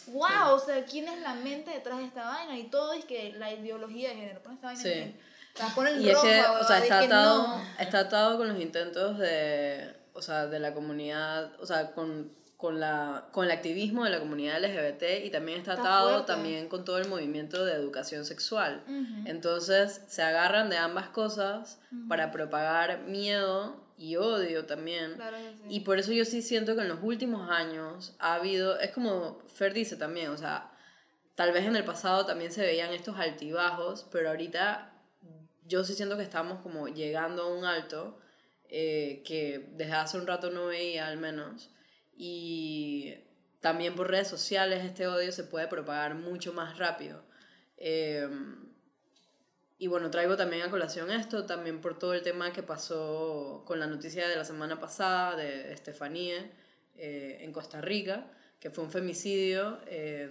¡Wow! O sea, ¿quién es la mente detrás de esta vaina? Y todo es que la ideología de género. Pon esta vaina Sí. en- la ponen Y es que, o sea, está atado, no. está atado con los intentos de, o sea, de la comunidad, o sea, con, con, la, con el activismo de la comunidad LGBT y también está Está atado fuerte. también con todo el movimiento de educación sexual. Entonces se agarran de ambas cosas para propagar miedo y odio también. Claro que sí. Y por eso yo sí siento que en los últimos años ha habido, es como Fer dice también, o sea, tal vez en el pasado también se veían estos altibajos, pero ahorita yo sí siento que estamos como llegando a un alto eh, que desde hace un rato no veía al menos. Y también por redes sociales este odio se puede propagar mucho más rápido. Eh, y bueno, traigo también a colación esto, también por todo el tema que pasó con la noticia de la semana pasada de Estefanía eh, en Costa Rica, que fue un femicidio eh,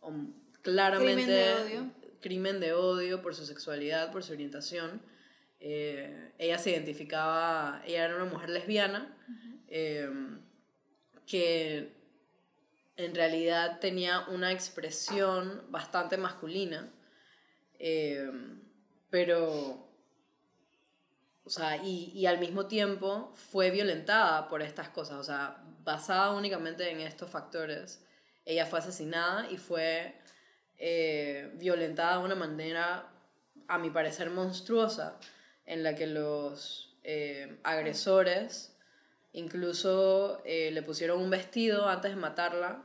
om- claramente Crimen de odio. crimen de odio por su sexualidad, por su orientación. Eh, ella se identificaba, ella era una mujer lesbiana, que en realidad tenía una expresión bastante masculina, eh, pero, o sea, y, y, al mismo tiempo fue violentada por estas cosas, o sea, basada únicamente en estos factores. Ella fue asesinada y fue eh, violentada de una manera, a mi parecer, monstruosa, en la que los eh, agresores incluso eh, le pusieron un vestido antes de matarla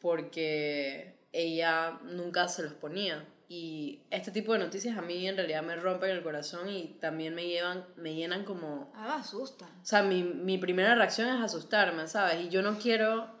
porque ella nunca se los ponía. Y este tipo de noticias a mí en realidad me rompen el corazón y también me llevan, me llenan como... Ah, me asustan. O sea, mi, mi primera reacción es asustarme, ¿sabes? Y yo no quiero...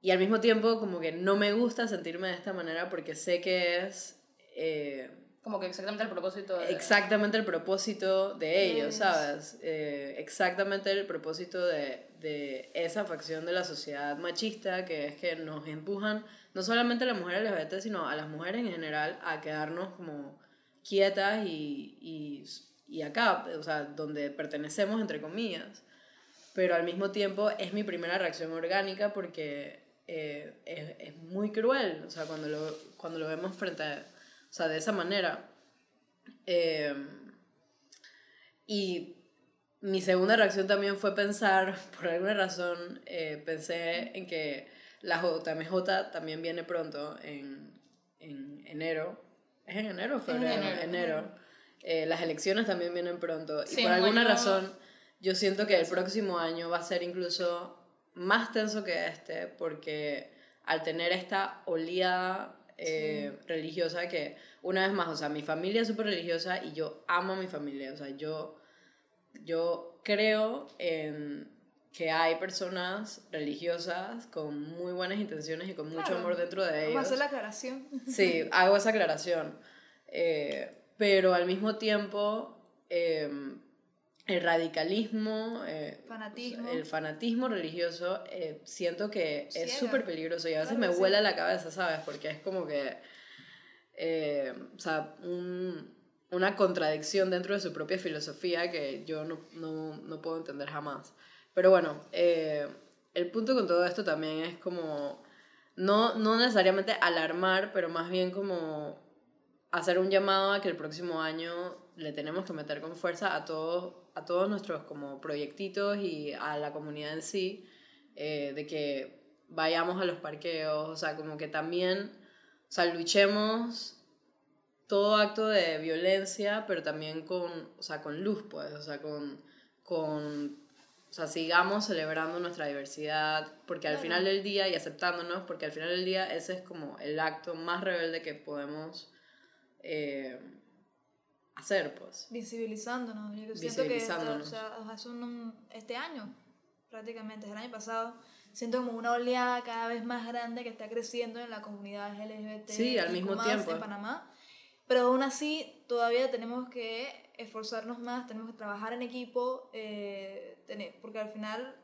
Y al mismo tiempo como que no me gusta sentirme de esta manera porque sé que es... Eh, como que exactamente el propósito de... Exactamente el propósito de ellos, ¿sabes? Eh, exactamente el propósito de, de, esa facción de la sociedad machista que es que nos empujan, no solamente a las mujeres LGBT, sino a las mujeres en general, a quedarnos como quietas y, y, y acá, o sea, donde pertenecemos, entre comillas. Pero al mismo tiempo es mi primera reacción orgánica porque eh, es, es, muy cruel, o sea, cuando lo, cuando lo vemos frente a o sea, de esa manera. Eh, y mi segunda reacción también fue pensar, por alguna razón, eh, pensé en que la JMJ también viene pronto, en, en enero. ¿Es en enero o febrero? En enero. enero. Eh, las elecciones también vienen pronto. y por alguna razón, yo siento que el próximo año va a ser incluso más tenso que este, porque al tener esta oleada eh, religiosa que, una vez más, o sea, mi familia es súper religiosa y yo amo a mi familia, o sea, yo, yo creo en que hay personas religiosas con muy buenas intenciones y con mucho amor dentro de ellos. Hacer la aclaración. Sí, hago esa aclaración. Eh, pero al mismo tiempo, eh, el radicalismo, eh, fanatismo. el fanatismo religioso, eh, siento que es súper peligroso y a veces me vuela la cabeza, ¿sabes? Porque es como que, eh, o sea, un, una contradicción dentro de su propia filosofía que yo no, no, no puedo entender jamás. Pero bueno, el punto con todo esto también es como, no, no necesariamente alarmar, pero más bien como hacer un llamado a que el próximo año le tenemos que meter con fuerza a todos, a todos nuestros como proyectitos y a la comunidad en sí, eh, de que vayamos a los parqueos, o sea, como que también, o sea, luchemos todo acto de violencia, pero también con, o sea, con luz, pues, o sea, con, con o sea, sigamos celebrando nuestra diversidad, porque al final del día, y aceptándonos, porque al final del día ese es como el acto más rebelde que podemos eh, hacer, pues. Visibilizándonos. Yo siento que o sea, hace un, este año, prácticamente, desde el año pasado, siento como una oleada cada vez más grande que está creciendo en la comunidad LGBT sí, al mismo tiempo. en Panamá. Pero aún así, todavía tenemos que esforzarnos más, tenemos que trabajar en equipo, eh, tener, porque al final,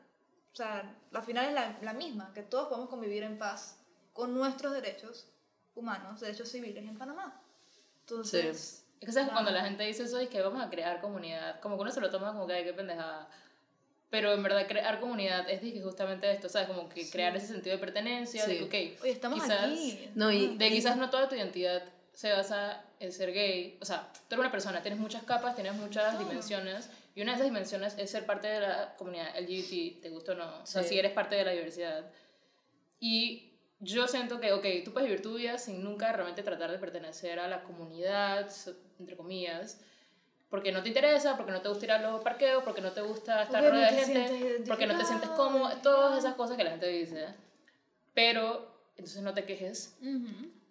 o sea, la final es la, la misma, que todos podemos convivir en paz con nuestros derechos humanos, derechos civiles en Panamá. Entonces... Es que ¿sabes? cuando la gente dice eso es que vamos a crear comunidad, como que uno se lo toma como que hay que pendejada. Pero en verdad crear comunidad es que justamente esto, ¿sabes? Como que crear ese sentido de pertenencia, de que, ok, Oye, estamos quizás, aquí. No, y, de quizás no toda tu identidad se basa en ser gay. O sea, tú eres una persona, tienes muchas capas, tienes muchas dimensiones, y una de esas dimensiones es ser parte de la comunidad LGBT, te gusta o no. O sea, si eres parte de la diversidad. Y yo siento que, ok, tú puedes vivir tu vida sin nunca realmente tratar de pertenecer a la comunidad, entre comillas, porque no te interesa, porque no te gusta ir a los parqueos, porque no te gusta estar rodeado de gente, porque no te sientes cómodo, todas esas cosas que la gente dice. Pero entonces no te quejes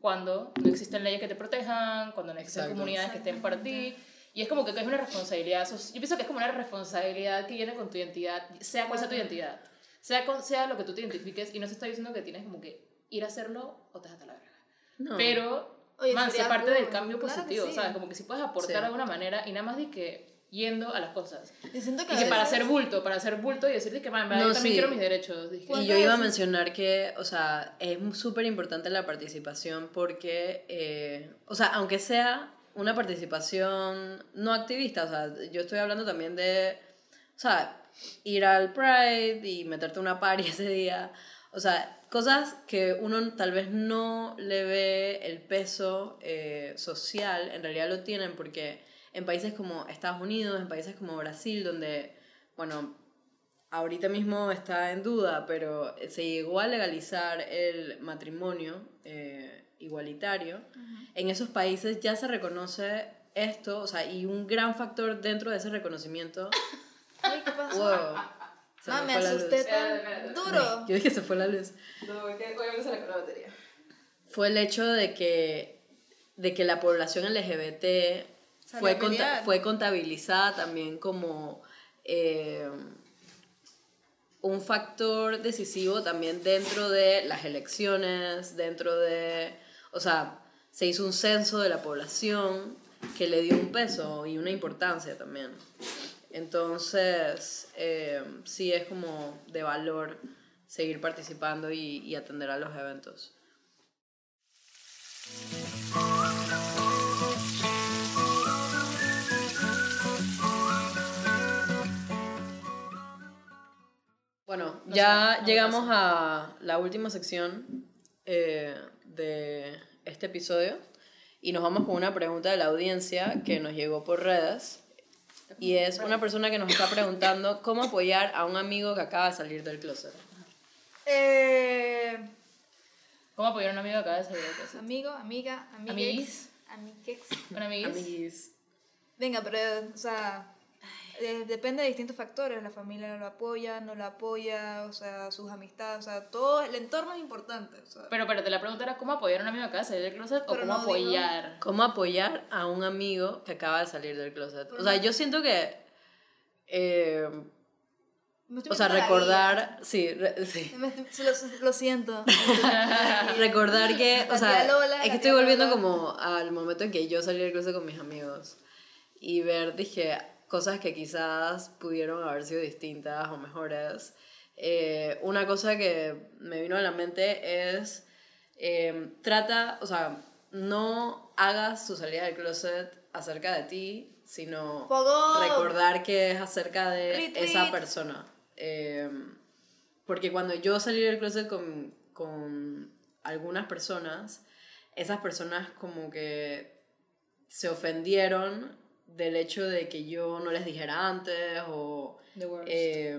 cuando no existen leyes que te protejan, cuando no existen comunidades que estén para ti. Y es como que es una responsabilidad. Yo pienso que es como una responsabilidad que viene con tu identidad, sea cual sea tu identidad. Sea, con, sea lo que tú te identifiques, y no se está diciendo que tienes como que ir a hacerlo o te a la verga. No. Pero, Oye, man, ser parte del cambio positivo, ¿sabes? Como que si puedes aportar de alguna manera y nada más de que yendo a las cosas. Y, siento que, y que para hacer bulto, para hacer bulto y decirte que, man, yo también quiero mis derechos. Y yo iba a mencionar que, o sea, es súper importante la participación porque, eh, o sea, aunque sea una participación no activista, o sea, yo estoy hablando también de, o sea, ir al Pride y meterte una party ese día, O sea, cosas que uno tal vez no le ve el peso eh, social, en realidad lo tienen porque en países como Estados Unidos, en países como Brasil, donde, bueno, ahorita mismo está en duda, pero se llegó a legalizar el matrimonio eh, igualitario, en esos países ya se reconoce esto, o sea, y un gran factor dentro de ese reconocimiento. Ay, ¿qué pasó? Wow. Se Ah, me me fue asusté luz. tan duro. Yo dije se fue la luz. No, que obviamente se le acabó la batería. Fue el hecho de que, de que la población LGBT fue, conta- fue contabilizada también como eh, un factor decisivo también dentro de las elecciones, dentro de, o sea, se hizo un censo de la población que le dio un peso y una importancia también. Entonces, eh, sí es como de valor seguir participando y, y atender a los eventos. Bueno, No ya sé, llegamos a la última sección eh, de este episodio y nos vamos con una pregunta de la audiencia que nos llegó por redes y es una persona que nos está preguntando cómo apoyar a un amigo que acaba de salir del closet. Eh, ¿Cómo apoyar a un amigo que acaba de salir de casa? amigo, amiga, amiguex. Amiguis. Amiguex. ¿Un amiguis? Amiguis. Venga, pero, o sea, eh, depende de distintos factores. La familia lo apoya, no lo apoya, o sea, sus amistades, o sea, todo el entorno es importante. O sea, Pero, pero, la pregunta era ¿cómo apoyar a un amigo que acaba de salir del closet o Pero cómo no digo- apoyar? ¿Cómo apoyar a un amigo que acaba de salir del closet? Pero O sea, no- yo siento que... eh, o sea, recordar... Sí, re- sí. guía. Me estoy- lo, lo siento. recordar que, o sea, Lola, es que estoy volviendo Lola. como al momento en que yo salí del closet con mis amigos y ver, dije, cosas que quizás pudieron haber sido distintas o mejores. Eh, una cosa que me vino a la mente es, eh, trata, o sea, no hagas tu salida del closet acerca de ti, sino Fogón. recordar que es acerca de esa persona. Eh, porque cuando yo salí del closet con, con algunas personas, esas personas como que se ofendieron del hecho de que yo no les dijera antes o eh,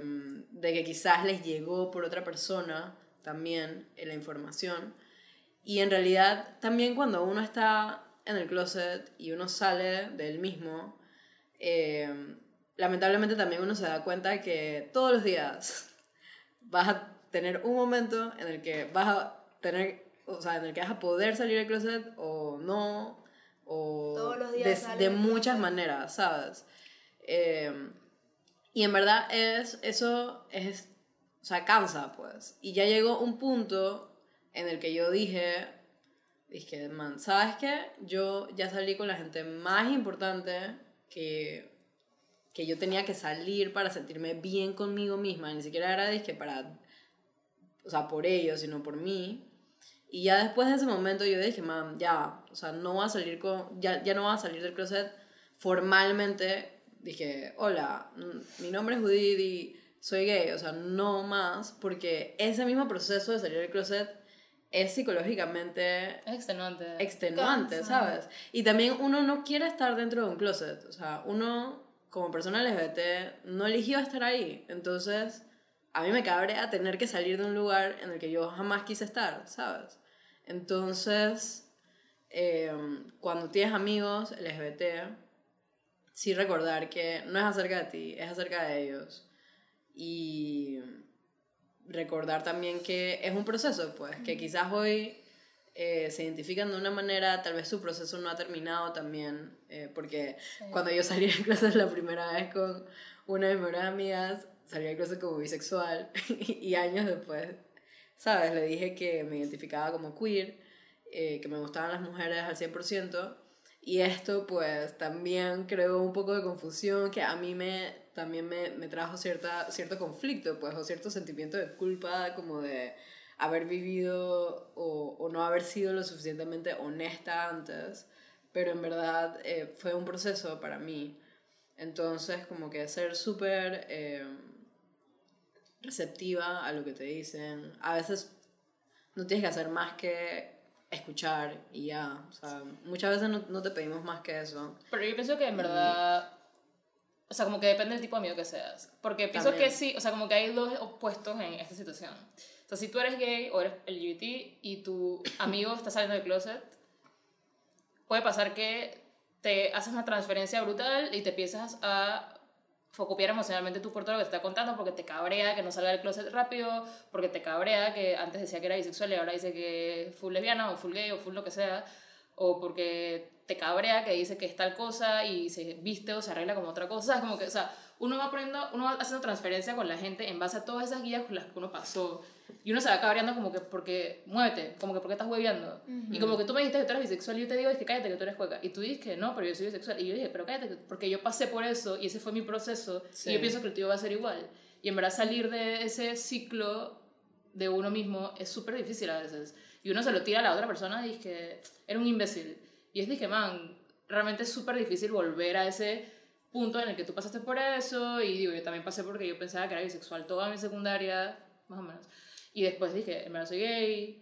de que quizás les llegó por otra persona también la información. Y en realidad también cuando uno está en el closet y uno sale del mismo, eh, lamentablemente también uno se da cuenta que todos los días vas a tener un momento en el que vas a tener, o sea, en el que vas a poder salir del closet o no, o Todos los días de, de muchas maneras, ¿sabes? Eh, y en verdad es, eso es, o sea, cansa, pues. Y ya llegó un punto en el que yo dije, dije, man, ¿sabes qué? Yo ya salí con la gente más importante que, que yo tenía que salir para sentirme bien conmigo misma. Ni siquiera era, dije, para, o sea, por ellos, sino por mí. Y ya después de ese momento yo dije, man, ya, o sea, no voy a salir con, ya, ya no voy a salir del closet formalmente. Dije, hola, mm, mi nombre es Judith y soy gay, o sea, no más, porque ese mismo proceso de salir del closet es psicológicamente extenuante. extenuante, Cansa. ¿sabes? Y también uno no quiere estar dentro de un closet, o sea, uno como persona LGBT no eligió estar ahí, entonces a mí me cabrea tener que salir de un lugar en el que yo jamás quise estar, ¿sabes? Entonces, eh, cuando tienes amigos LGBT, sí recordar que no es acerca de ti, es acerca de ellos. Y recordar también que es un proceso, pues, que quizás hoy eh, se identifican de una manera, tal vez su proceso no ha terminado también, eh, porque cuando yo salí de clases la primera vez con una de mis mejores amigas, salí de clases como bisexual y años después, ¿sabes? Le dije que me identificaba como queer, eh, que me gustaban las mujeres al 100%. Y esto pues también creó un poco de confusión que a mí me, también me, me trajo cierta, cierto conflicto, pues, o cierto sentimiento de culpa, como de haber vivido o, o no haber sido lo suficientemente honesta antes, pero en verdad eh, fue un proceso para mí. Entonces, como que ser súper eh, receptiva a lo que te dicen. A veces no tienes que hacer más que escuchar y ya. O sea, muchas veces no, no te pedimos más que eso. Pero yo pienso que en verdad. O sea, como que depende del tipo de amigo que seas. Porque pienso También. que sí, o sea, como que hay dos opuestos en esta situación. O sea, si tú eres gay o eres LGBT y tu amigo está saliendo del closet, puede pasar que te haces una transferencia brutal y te empiezas a copiar emocionalmente tú por todo lo que te está contando porque te cabrea que no salga del closet rápido, porque te cabrea que antes decía que era bisexual y ahora dice que full lesbiana o full gay o full lo que sea, o porque te cabrea que dice que es tal cosa y se viste o se arregla como otra cosa, es como que, o sea, uno va poniendo, uno va haciendo transferencia con la gente en base a todas esas guías con las que uno pasó. Y uno se va cabreando como que porque, muévete, como que porque estás hueveando. Y como que tú me dijiste que tú eres bisexual y yo te digo, es que cállate que tú eres cueca. Y tú dices que no, pero yo soy bisexual. Y yo dije, pero cállate, que- porque yo pasé por eso y ese fue mi proceso. Sí. Y yo pienso que el tío va a ser igual. Y en verdad salir de ese ciclo de uno mismo es súper difícil a veces. Y uno se lo tira a la otra persona y dice que era un imbécil. Y es dije, man, realmente es súper difícil volver a ese punto en el que tú pasaste por eso. Y digo, yo también pasé porque yo pensaba que era bisexual toda mi secundaria, más o menos. Y después dije, en verdad soy gay.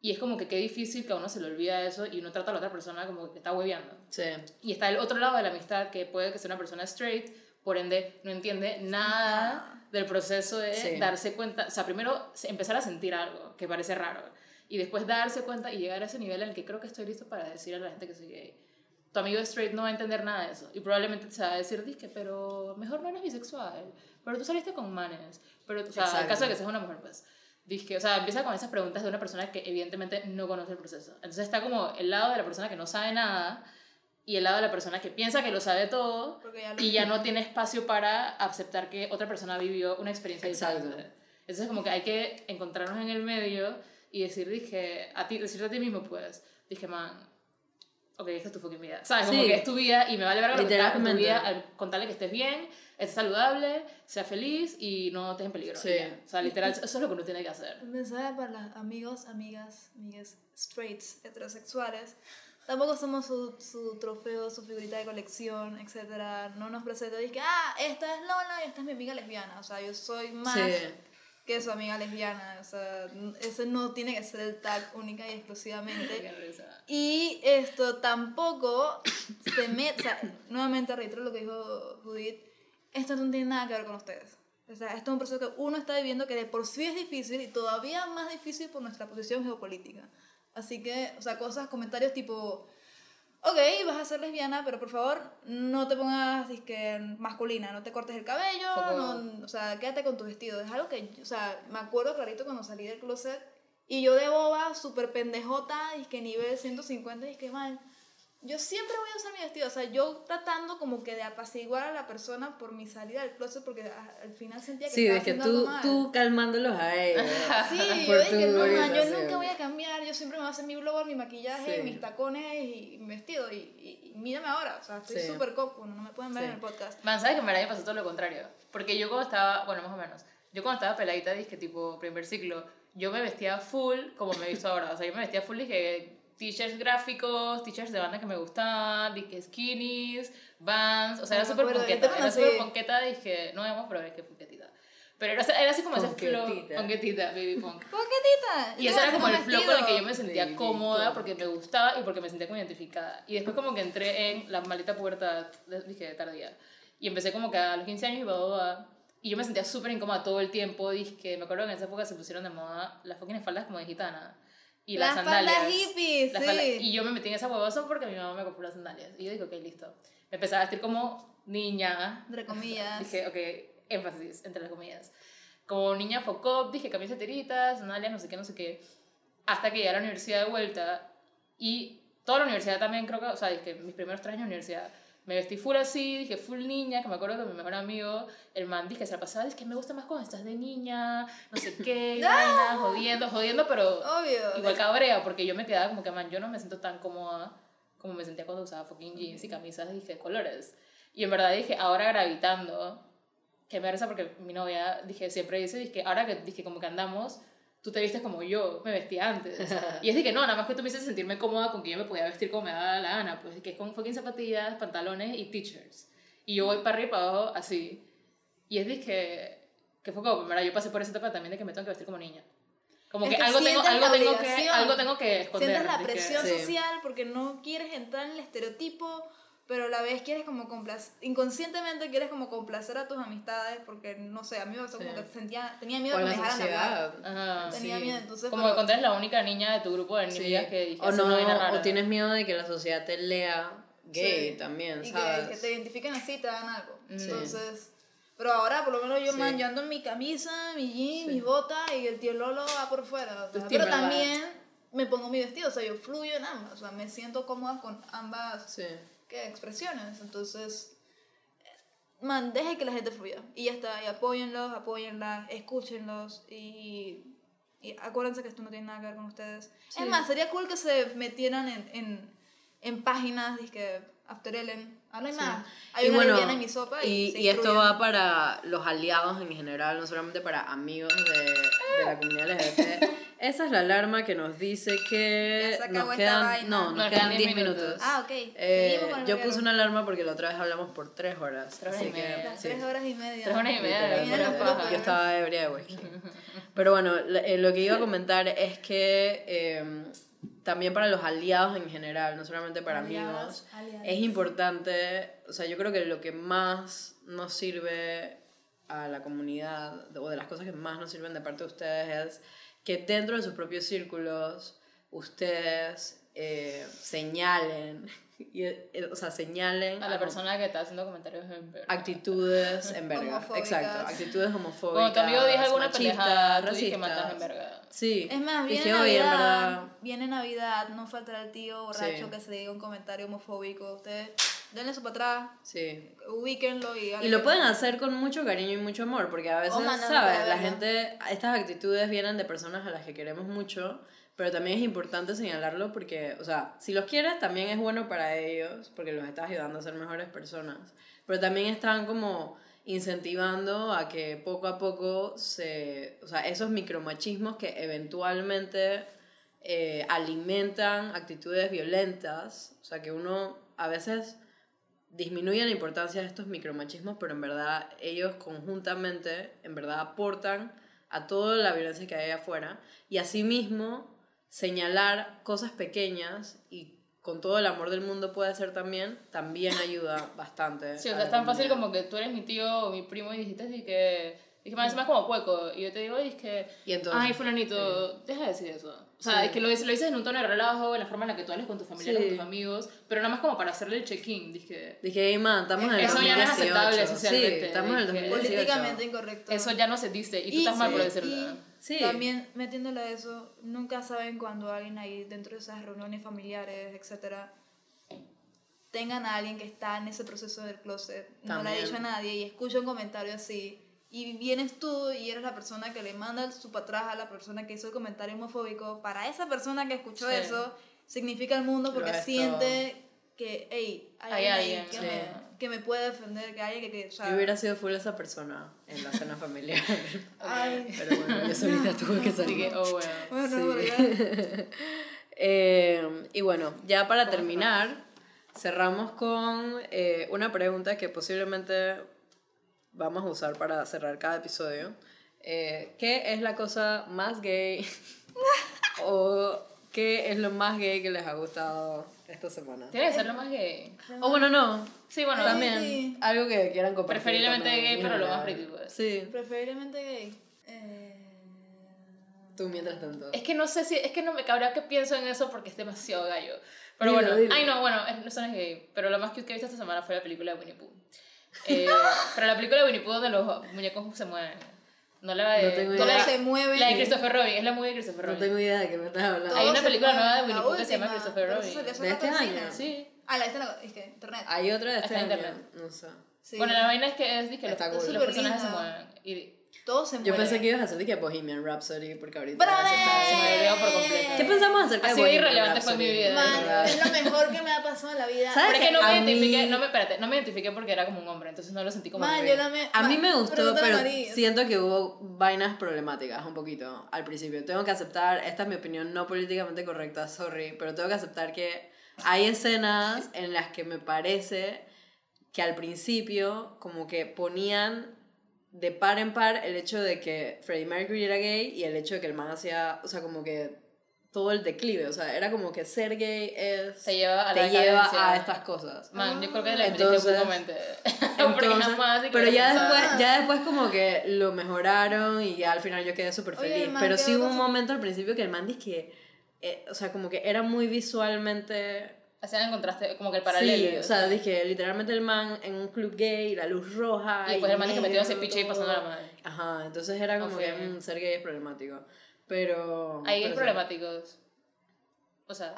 Y es como que qué difícil que a uno se le olvida eso y uno trata a la otra persona como que está hueveando. Sí. Y está el otro lado de la amistad, que puede que sea una persona straight, por ende no entiende nada del proceso de Sí. darse cuenta, o sea, primero empezar a sentir algo que parece raro, y después darse cuenta y llegar a ese nivel en el que creo que estoy listo para decir a la gente que soy gay. Tu amigo straight no va a entender nada de eso, y probablemente te va a decir, disque, pero mejor no eres bisexual, pero tú saliste con manes, pero, o sea, en Exacto. caso de que seas una mujer, pues. Disque, o sea, empieza con esas preguntas de una persona que evidentemente no conoce el proceso. Entonces está como el lado de la persona que no sabe nada y el lado de la persona que piensa que lo sabe todo ya lo- y ya no tiene espacio para aceptar que otra persona vivió una experiencia Exacto. diferente. Entonces como que hay que encontrarnos en el medio y decir, dije, a ti, decirte a ti mismo, pues, dije, man, ok, esta es tu fucking vida. ¿Sabes? Como Sí. que es tu vida y me vale ver lo que con tu vida, al contarle que estés bien, estés saludable, sea feliz y no estés en peligro. Sí. O sea, literal, eso es lo que uno tiene que hacer. Un mensaje para los amigos, amigas, amigas straights, heterosexuales. Tampoco somos su, su trofeo, su figurita de colección, etc. No nos presenta y que, ah, esta es Lola y esta es mi amiga lesbiana. O sea, yo soy más Sí. Que su amiga lesbiana. O sea, ese no tiene que ser el tag única y exclusivamente. Y esto tampoco se mete, o sea, nuevamente reitero lo que dijo Judith, esto no tiene nada que ver con ustedes. O sea, esto es un proceso que uno está viviendo que de por sí es difícil y todavía más difícil por nuestra posición geopolítica. Así que, o sea, cosas, comentarios tipo, ok, vas a ser lesbiana, pero por favor no te pongas disque, masculina, no te cortes el cabello, no, o sea, quédate con tu vestido. Es algo que, o sea, me acuerdo clarito cuando salí del closet y yo de boba, súper pendejota, y que nivel 150, y que mal. Yo siempre voy a usar mi vestido, o sea, yo tratando como que de apaciguar a la persona por mi salida del closet porque a- al final sentía que Sí, estaba de que haciendo tú, tú calmándolos a ellos. Sí, yo dije, no, man, yo nunca voy a cambiar, yo siempre me voy a hacer mi blogger, mi maquillaje, Sí. mis tacones y mi vestido, y, y, y mírame ahora, o sea, estoy Sí. súper coco, no me pueden ver Sí. en el podcast. Man, ¿sabes que en verdad me pasó todo lo contrario? Porque yo cuando estaba, bueno, más o menos, yo cuando estaba peladita, dije, tipo, primer ciclo, yo me vestía full como me he visto ahora. O sea, yo me vestía full, dije, t-shirts gráficos, t-shirts de banda que me gustaban, dije, skinnies, vans, o sea, era Ah, me súper ponqueta, era súper ponqueta, dije, no vemos, pero es que ponquetita. Pero era, era así como ese flow, Ponquetita. baby punk. Y ese era como el flow con el que yo me sentía cómoda porque me gustaba y porque me sentía como identificada. Y después como que entré en la maldita puerta, dije, tardía. Y empecé como que a los 15 años y bla. Y yo me sentía súper incómoda todo el tiempo. Dije, me acuerdo que en esa época se pusieron de moda las fucking faldas como de gitana. Y las, Las sandalias. hippies, Las sí. Y yo me metí en esa huevosa porque mi mamá me compró las sandalias. Y yo dije, ok, listo. Me empecé a vestir como niña. Entre comillas. Dije, ok, énfasis entre las comillas. Como niña focop, dije camisa tiritas, sandalias, no sé qué, no sé qué. Hasta que llegué a la universidad de vuelta y toda la universidad también creo que, o sea, dije, mis primeros tres años de universidad, me vestí full así, dije full niña, que me acuerdo que mi mejor amigo, el man, dije, se la pasaba, es que me gusta más cuando estás de niña, no sé qué, y vaina, jodiendo, jodiendo, pero Obvio. igual cabrea, porque yo me quedaba como que, man, yo no me siento tan cómoda como me sentía cuando usaba fucking jeans y camisas, dije, de colores. Y en verdad dije, ahora gravitando, que me risa porque mi novia, dije, siempre dice, dije, ahora que dije, como que andamos, tú te vistes como yo me vestía antes. y es de que no, nada más que tú me hiciste sentirme cómoda con que yo me podía vestir como me daba la gana, pues que es con fucking zapatillas, pantalones y t-shirts. Y yo voy para arriba y para abajo así. Y es de que que fue como, mira, yo pasé por esa etapa también de que me tengo que vestir como niña. Como Es que, que algo, tengo, algo, tengo que, algo tengo que esconder. Sientes la presión Sí. social porque no quieres entrar en el estereotipo, pero a la vez quieres como complacer, inconscientemente quieres como complacer a tus amistades porque, no sé, a mí me pasó como Sí. que sentía, tenía miedo de que la me dejaran de hablar. sociedad. Ajá. Tenía sí. miedo, entonces... Como pero- que cuando eres la única niña de tu grupo de Sí. amigas que dije, O "Hace no, vaina rara". o tienes miedo de que la sociedad te lea gay Sí. también, y ¿sabes? que, que te identifiquen así te dan algo. Sí. Entonces, pero ahora por lo menos yo Sí. man, yo ando en mi camisa, mi jean, Sí. mis botas y el tío Lolo va por fuera. o sea, pero también me pongo mi vestido, o sea, yo fluyo en ambas, o sea, me siento cómoda con ambas Sí. ¿Qué? expresiones. Entonces, man, deje que la gente fluya. Y ya está, y apóyenlos, apóyenlas, escúchenlos y, y acuérdense que esto no tiene nada que ver con ustedes. Sí. Es más, sería cool que se metieran en, en, en páginas, que After Ellen, hablen más. Hay Y una bueno, en mi sopa y, y, se y esto va para los aliados en general, no solamente para amigos de, de la comunidad LGBT. Esa es la alarma que nos dice que Ya se acabó nos esta quedan, vaina. no, nos Nos quedan quedan 10 10 minutos. minutos. Ah, ok. Eh, yo puse una alarma porque la otra vez hablamos por 3 horas. Tres horas así y que, media. Las sí. tres horas y media. Tres horas y media Vienen los pura bloopers. paja. yo estaba ebria de whisky. Pero bueno, eh, lo que iba a comentar es que eh, también para los aliados en general, no solamente para Aliadas, amigos, aliadas. es importante, o sea, yo creo que lo que más nos sirve a la comunidad, o de las cosas que más nos sirven de parte de ustedes, es que dentro de sus propios círculos, ustedes eh, señalen, y, eh, o sea, señalen A la persona que está haciendo comentarios en actitudes en verga. Exacto, actitudes homofóbicas. Cuando tu amigo dice alguna pendejada, tú dices que racistas. mandas en verga. Sí. Es más, viene Dije, "Oye, en Navidad, verdad, viene Navidad, no faltará el tío borracho Sí. que se diga un comentario homofóbico. Ustedes denle eso para atrás, Sí. ubíquenlo y... Y lo pueden hacer con mucho cariño y mucho amor, porque a veces, mandándolo ¿sabes? La gente, estas actitudes vienen de personas a las que queremos mucho, pero también es importante señalarlo porque, o sea, si los quieres también es bueno para ellos, porque los estás ayudando a ser mejores personas, pero también están como incentivando a que poco a poco se, o sea, esos micromachismos que eventualmente eh, alimentan actitudes violentas, o sea, que uno a veces disminuye la importancia de estos micromachismos, pero en verdad ellos conjuntamente, en verdad aportan a toda la violencia que hay afuera y asimismo señalar cosas pequeñas y con todo el amor del mundo puede ser también, también ayuda bastante. Sí, o sea, es tan fácil como que tú eres mi tío o mi primo y dijiste así que... Dije, más más como cueco. Y yo te digo, "Oye, es que... Y entonces, Ay, fulanito, deja de decir eso. O sea, Sí. es que lo, dices- lo dices en un tono de relajo, en la forma en la que tú hables con tus familiares, Sí. con tus amigos, pero nada más como para hacerle el check-in. Dije, Dije, hey man, estamos en el Eso ya no es 2018. aceptable socialmente, Sí, estamos en el dije. 2018. Políticamente incorrecto. eso ya no se dice y tú Y- estás mal por sí, decirlo. Y Sí. también metiéndole a eso, nunca saben cuando alguien ahí dentro de esas reuniones familiares, etcétera, tengan a alguien que está en ese proceso del closet, no le ha También. dicho a nadie y escucha un comentario así. Y vienes tú y eres la persona que le manda su para atrás a la persona que hizo el comentario homofóbico. Para esa persona que escuchó Sí. eso, significa el mundo porque siente que, hey, hay, Hay alguien, que, sí. me, que me puede defender, que hay alguien que... que o sea, Yo hubiera sido full esa persona en la cena familiar. ay, Pero bueno, yo solita tuve que Así salir. que, oh, bueno. bueno, Sí. Eh, y bueno, ya para terminar, cerramos con eh, una pregunta que posiblemente vamos a usar para cerrar cada episodio. Eh, ¿Qué es la cosa más gay o qué es lo más gay que les ha gustado esta semana? Tiene que ser lo más gay. O bueno, no, Sí, bueno, también sí. algo que quieran compartir. Preferiblemente también, gay, pero lo más pretty, pues. Sí, Preferiblemente gay. Eh, tú mientras tanto. Es que no sé si, es que no me cabría que pienso en eso porque es demasiado gallo. Pero Dilo, bueno, dilo. ay no, bueno, es- eso no es gay. Pero lo más cute que he visto esta semana fue la película de Winnie Pooh. Eh, pero la película de Winnie Pooh donde los muñecos se mueven. No la de. No tengo no idea. la, se mueve. la de Christopher Robin, es la movie de Christopher No Robin. tengo idea de qué me estás hablando. Hay una película nueva de Winnie Pooh que se llama Christopher Robin. ¿De este año? cine. Sí. Ah, la esta es que internet. Hay otra de este año, internet. no sé. Sí. Bueno, la vaina es que es que los, Está cool. los personajes se mueven. Y Todo se mueve. Yo pensé que ibas a hacer de que Bohemian Rhapsody, porque ahorita se me olvidó por completo. ¿Qué pensamos acerca Así de Bohemian irrelevante fue mi vida. Man, es lo mejor que me ha pasado en la vida. ¿Sabes Pero es que no me mí- identifiqué, no me, espérate, no me identifiqué porque era como un hombre, entonces no lo sentí como Man, hombre. yo la me. A mí me gustó, pero María. siento que hubo vainas problemáticas un poquito al principio. Tengo que aceptar, esta es mi opinión no políticamente correcta, sorry, pero tengo que aceptar que hay escenas en las que me parece que al principio como que ponían de par en par el hecho de que Freddie Mercury era gay y el hecho de que el man hacía, o sea, como que todo el declive, o sea, era como que ser gay es... Te lleva a la te lleva a estas cosas. Man, yo creo que la Entonces- Entonces, pero que ya después, ya después como que lo mejoraron y ya al final yo quedé súper feliz. man Pero sí hubo un momento al principio que el man dice que, eh, o sea, como que era muy visualmente... Hacían el contraste, como que el paralelo. Sí, o sea, dije, literalmente el man en un club gay, la luz roja. Y después el man que metió ese piche y pasando la madre. Ajá, entonces era como Ok. que mm, ser gay es problemático. Pero. Hay gays sí. problemáticos. O sea,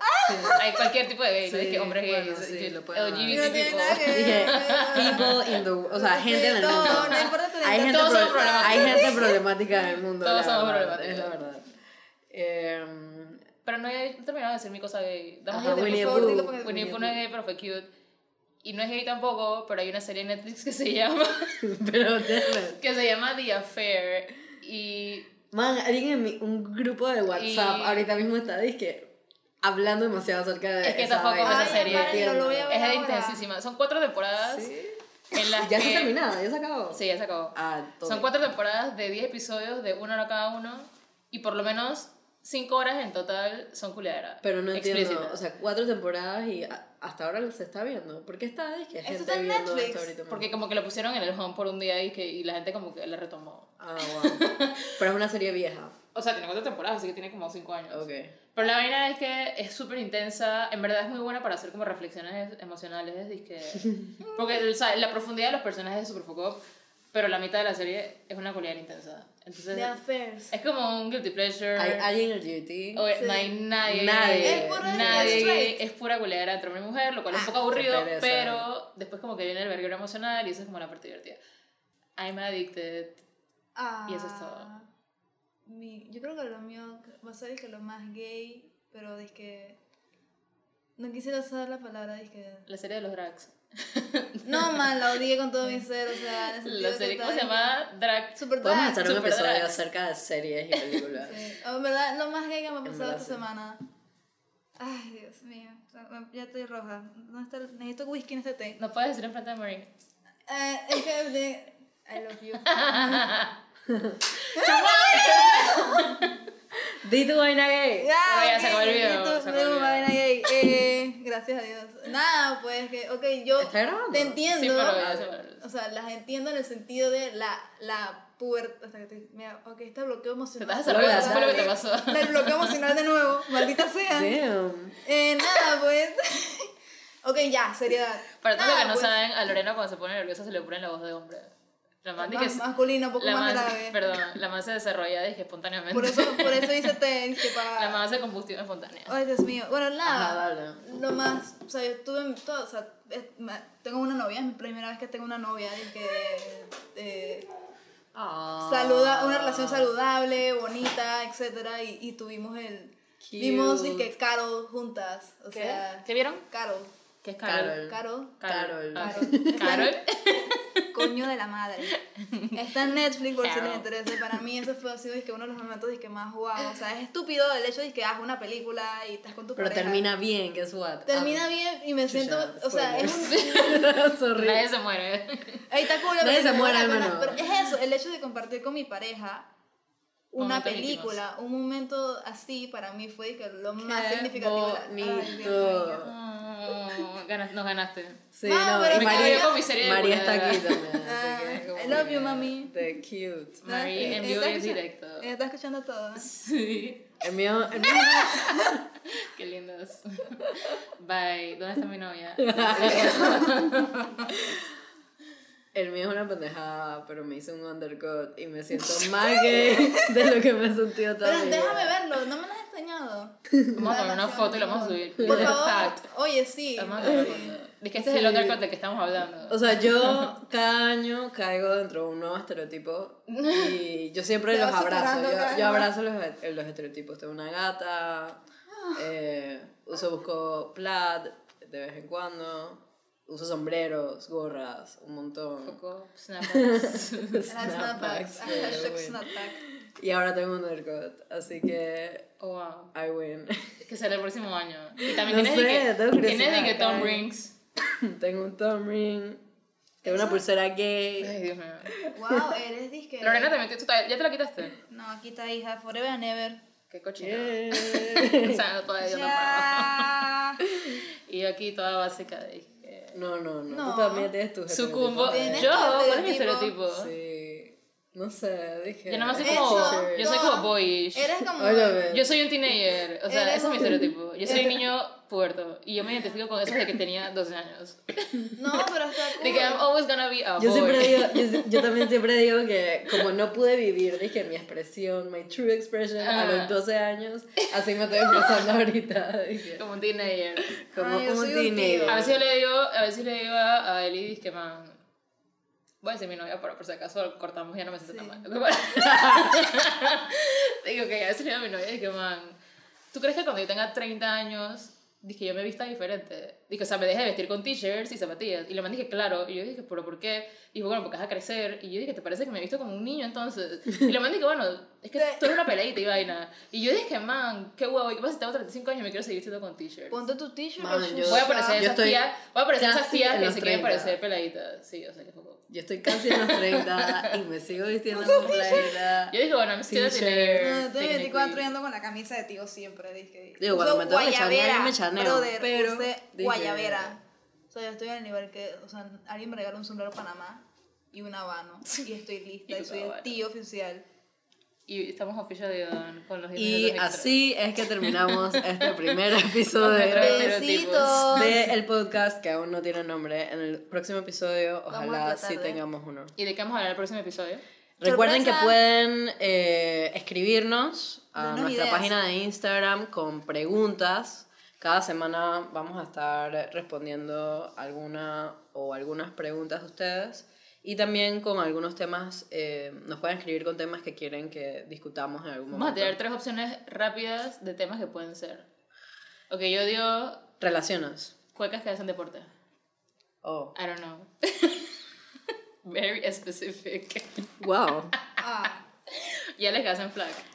hay cualquier tipo de gay, no Sí, es que hombres bueno, gays, sí, es lo puede haber. LGBT No tiene people. nada que ver. Dije, people in the. O sea, gente en el No, mundo. no importa tu Hay gente, Todos pro- somos problemáticos. hay gente problemática en el mundo. Todos somos verdad, problemáticos. Es la verdad. Em, Pero no he terminado de decir mi cosa gay. Dame Ajá, de- Winnie Pooh. porque- Winnie the Pooh no es gay, pero fue cute. Y no es gay tampoco, pero hay una serie en Netflix que se llama, Pero, que se llama The Affair. Y Man, alguien en mi- un grupo de WhatsApp Y- ahorita mismo está dizque hablando demasiado acerca de. Es que esa tampoco vaina. esa serie. Ay, Lo voy a ver es ahora. intensísima. Son cuatro temporadas Sí. en las Ya que... está terminada, ya se acabó. Sí, ya se acabó. Ah, Son bien. cuatro temporadas de 10 episodios, de una hora cada uno, y por lo menos 5 horas en total son culiaderas. Pero no entiendo, Explícitas. o sea, cuatro temporadas y a- hasta ahora se está viendo. ¿Por qué está? Es que gente está en viendo Netflix, esto ahorita? Porque como que lo pusieron en el home por un día y, que, y la gente como que la retomó. Ah, wow. Pero es una serie vieja. O sea, tiene cuatro temporadas, así que tiene como 5 años. Ok. Pero la vaina es que es súper intensa, en verdad es muy buena para hacer como reflexiones emocionales, dizque... porque o sea, la profundidad de los personajes es súper foco, pero la mitad de la serie es una cualidad intensa. Entonces, The Affairs. es como un guilty pleasure. ¿Hay alguien LGBT? O- Sí. No hay nadie. Nadie. Es pura- nadie es es pura culiadera entre hombre y mujer, lo cual es un poco qué aburrido, pereza. pero después como que viene el verguero emocional y eso es como la parte divertida. I'm addicted. Ah, Y eso es todo. Mi, yo creo que lo mío va a ser que lo más gay, pero es que. No quisiera usar la palabra, dizque. La serie de los drags. No, man, la odié con todo mi ser, o sea, en La que serie, ¿cómo se tal- llama? Drag. Super Podemos drag. hacer un Super episodio drag. acerca de series y películas. Sí. En verdad, lo más gay que me ha pasado esta sí. semana. Ay, Dios mío. Ya estoy roja. ¿Dónde está Necesito whisky en este té. No puedes decir enfrente de Marie. Eh, es que. de- I love you. Di tu vaina gay. Ya, ya se acabó el video, una video. vaina gay. Eh, gracias a Dios. Nada, pues que, ok, yo ¿Está te entiendo. Sí, pero. O sea, las entiendo en el sentido de la, la pubertad. O sea, que te, mira, ok, este bloqueo Te emocional. estás desarrollando, eso fue lo que te pasó. El bloqueo emocional de nuevo, maldita sea. Damn. Eh, nada, pues. ok, ya, seriedad. Para todos los que no pues, saben, a Lorena cuando se pone nerviosa se le pone la voz de hombre. La man Más es- masculino, un poco la más grave. Perdón, la man se desarrolla dije, espontáneamente. Por eso, por eso hice té, que La para. man hace combustión espontánea. Ay, Dios mío. Bueno, Ajá, nada. dale. Lo más, o sea, yo tuve en todo, o sea, tengo una novia, es mi primera vez que tengo una novia y que eh, Ah. saluda, una relación saludable, bonita, etcétera, y, y tuvimos el, Cute. vimos y que Carol juntas, o ¿Qué? sea, ¿Qué vieron? Carol, ¿Qué es Carol? Carol. Carol, Carol. Ah, Carol. Carol. coño de la madre, está en Netflix por si les interesa, para mí eso fue así, es que uno de los momentos que más guau, o sea, es estúpido el hecho de que hagas una película y estás con tu Pero pareja. termina bien, guess what? Termina Ah, bien y me siento, o sea, es un. Nadie se muere. Ahí está cool, Nadie se muere, pero-. Pero es eso, el hecho de compartir con mi pareja una Momentos película, un momento así para mí fue que lo más Qué significativo. Ay, bonito. mío. Ganas- nos ganaste. Sí, No, María, quedé con mi serie de María está aquí también. Ah, es I love you, mami. The cute. Marie en Ella vivo está y en escuchando- directo. Ella está escuchando todo. Sí. El mío, el mío Qué lindos. Bye. ¿Dónde está mi novia? El mío es una pendejada, pero me hice un undercut y me siento más gay de lo que me he sentido toda Pero déjame verlo, no me lo enseñado. Vamos a poner una foto y lo vamos a subir. Por favor. Oye, sí. Vamos a poner una sí. foto. Es que este es el undercut del que estamos hablando. O sea, yo cada año caigo dentro de un nuevo estereotipo y yo siempre los abrazo. Yo, yo abrazo los, los estereotipos. Tengo una gata, eh, uso, busco plaid de vez en cuando, uso sombreros, gorras, un montón. Coco, snapbacks. Hashtag Snapbacks, snapbacks. Y ahora tengo un undercut, así que Oh, wow. I win. Que sale el próximo año. Y también No tienes de sé, que, tengo tienes de que Tom. Rings. tengo un thumb ring. Tengo una pulsera gay. Ay, Dios mío. Wow, eres disque. Lorena también, ¿tú ¿ya te la quitaste? No, aquí está hija, forever and ever. Qué cochina. Yeah. o sea, todavía yo no. Ya. Y yo aquí toda básica de que... No, no, no. No. Tú también tienes tus Sucumbo. Tienes Yo, tu ¿cuál es mi estereotipo. estereotipo? Sí. No sé, dije. Yo nada más soy Eso, como... Yo soy como boyish. Eres como. Yo soy un teenager, o sea, ese es mi un- estereotipo. Yo soy un niño puerto y yo me identifico con eso desde que tenía 12 años. No, pero está cool. De que I'm always gonna be a Yo boy. siempre digo, yo, yo también siempre digo que como no pude vivir, dije mi expresión, my true expression a los 12 años, así me estoy expresando ahorita. Dije, Como un teenager. como Ay, yo un teenager. A veces yo le digo, a veces le digo a, a Eli, que man, voy a decir mi novia, pero por si acaso cortamos, ya no me siento tan mal. digo que a veces le digo a mi novia, que man, ¿tú crees que cuando yo tenga 30 años, dije yo me vista diferente? Dije, o sea, me deje de vestir con t-shirts y zapatillas. Y le man dije, claro. Y yo dije, ¿pero por qué? Y dijo, bueno, porque vas a crecer. Y yo dije, ¿te parece que me he visto como un niño entonces? Y le man dije, bueno, es que tú eres una peladita y vaina. Y yo dije, man, qué guau. ¿Y qué pasa si tengo 35 años y me quiero seguir vistiendo con t-shirts? Ponte tu t-shirt Man, o yo- Voy a parecer esas tías, voy a parecer esas tías que se quieren 30. parecer peladitas. Sí, o sea que poco. Yo estoy casi en los 30 y me sigo vistiendo como playera. Yo dije, bueno, T-shirt. teenager. No, tengo 24 technically. y ando con la camisa de tío siempre, dije. Digo, cuando me tengo que yo me chaneo, brother, pero usé guayabera. O sea, yo estoy en el nivel que, o sea, alguien me regaló un sombrero Panamá y un habano y estoy lista Y soy el tío oficial. Y estamos officially done con los Y así es que terminamos este primer episodio. Besitos. del podcast que aún no tiene nombre. En el próximo episodio, ojalá sí de- tengamos uno. ¿Y de qué vamos a hablar en el próximo episodio? Recuerden que Sorpresa. pueden eh, escribirnos a Denos nuestra ideas. página de Instagram con preguntas. Cada semana vamos a estar respondiendo alguna o algunas preguntas de ustedes. Y también con algunos temas, eh, nos pueden escribir con temas que quieren que discutamos en algún Vamos a momento. tener tres opciones rápidas de temas que pueden ser. Ok, yo digo Relaciones. cuecas que hacen deporte. Oh. I don't know. Very specific. Wow. Ah, y Alex que hacen flag.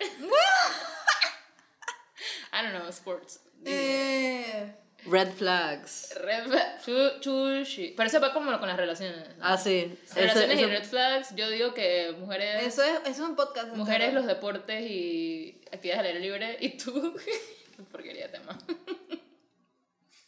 I don't know, sports. eh, Red flags. Red flag, chu- chushi. Pero eso va como con las relaciones. Ah, sí. Eso- Relaciones y eso- red flags, yo digo que mujeres, eso, es, eso es un podcast. mujeres entero. los deportes y actividades al aire libre y tú, porquería de tema.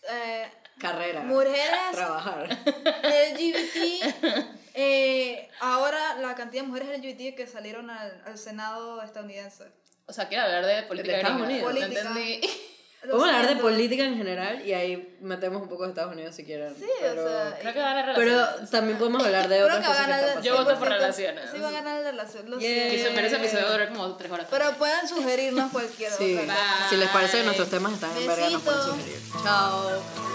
Eh, Carrera. Mujeres. Trabajar. LGBT. eh, ahora la cantidad de mujeres LGBT que salieron al, al Senado estadounidense. O sea, quiero hablar de política De Estados Unidos. ¿no Política. entendí? Lo Podemos hablar de política en general y ahí metemos un poco de Estados Unidos si quieren. Sí, pero, o sea. Creo que van a pero relaciones. también podemos hablar de Creo otras que va a cosas que Yo voto por 100%. relaciones. Sí, va a ganar la relación. Lo Yeah. Y siento. se merece episodio de durar como tres horas. Pero pueden sugerirnos cualquier Sí, otra si les parece que nuestros temas están en verga, nos pueden sugerir. Chao.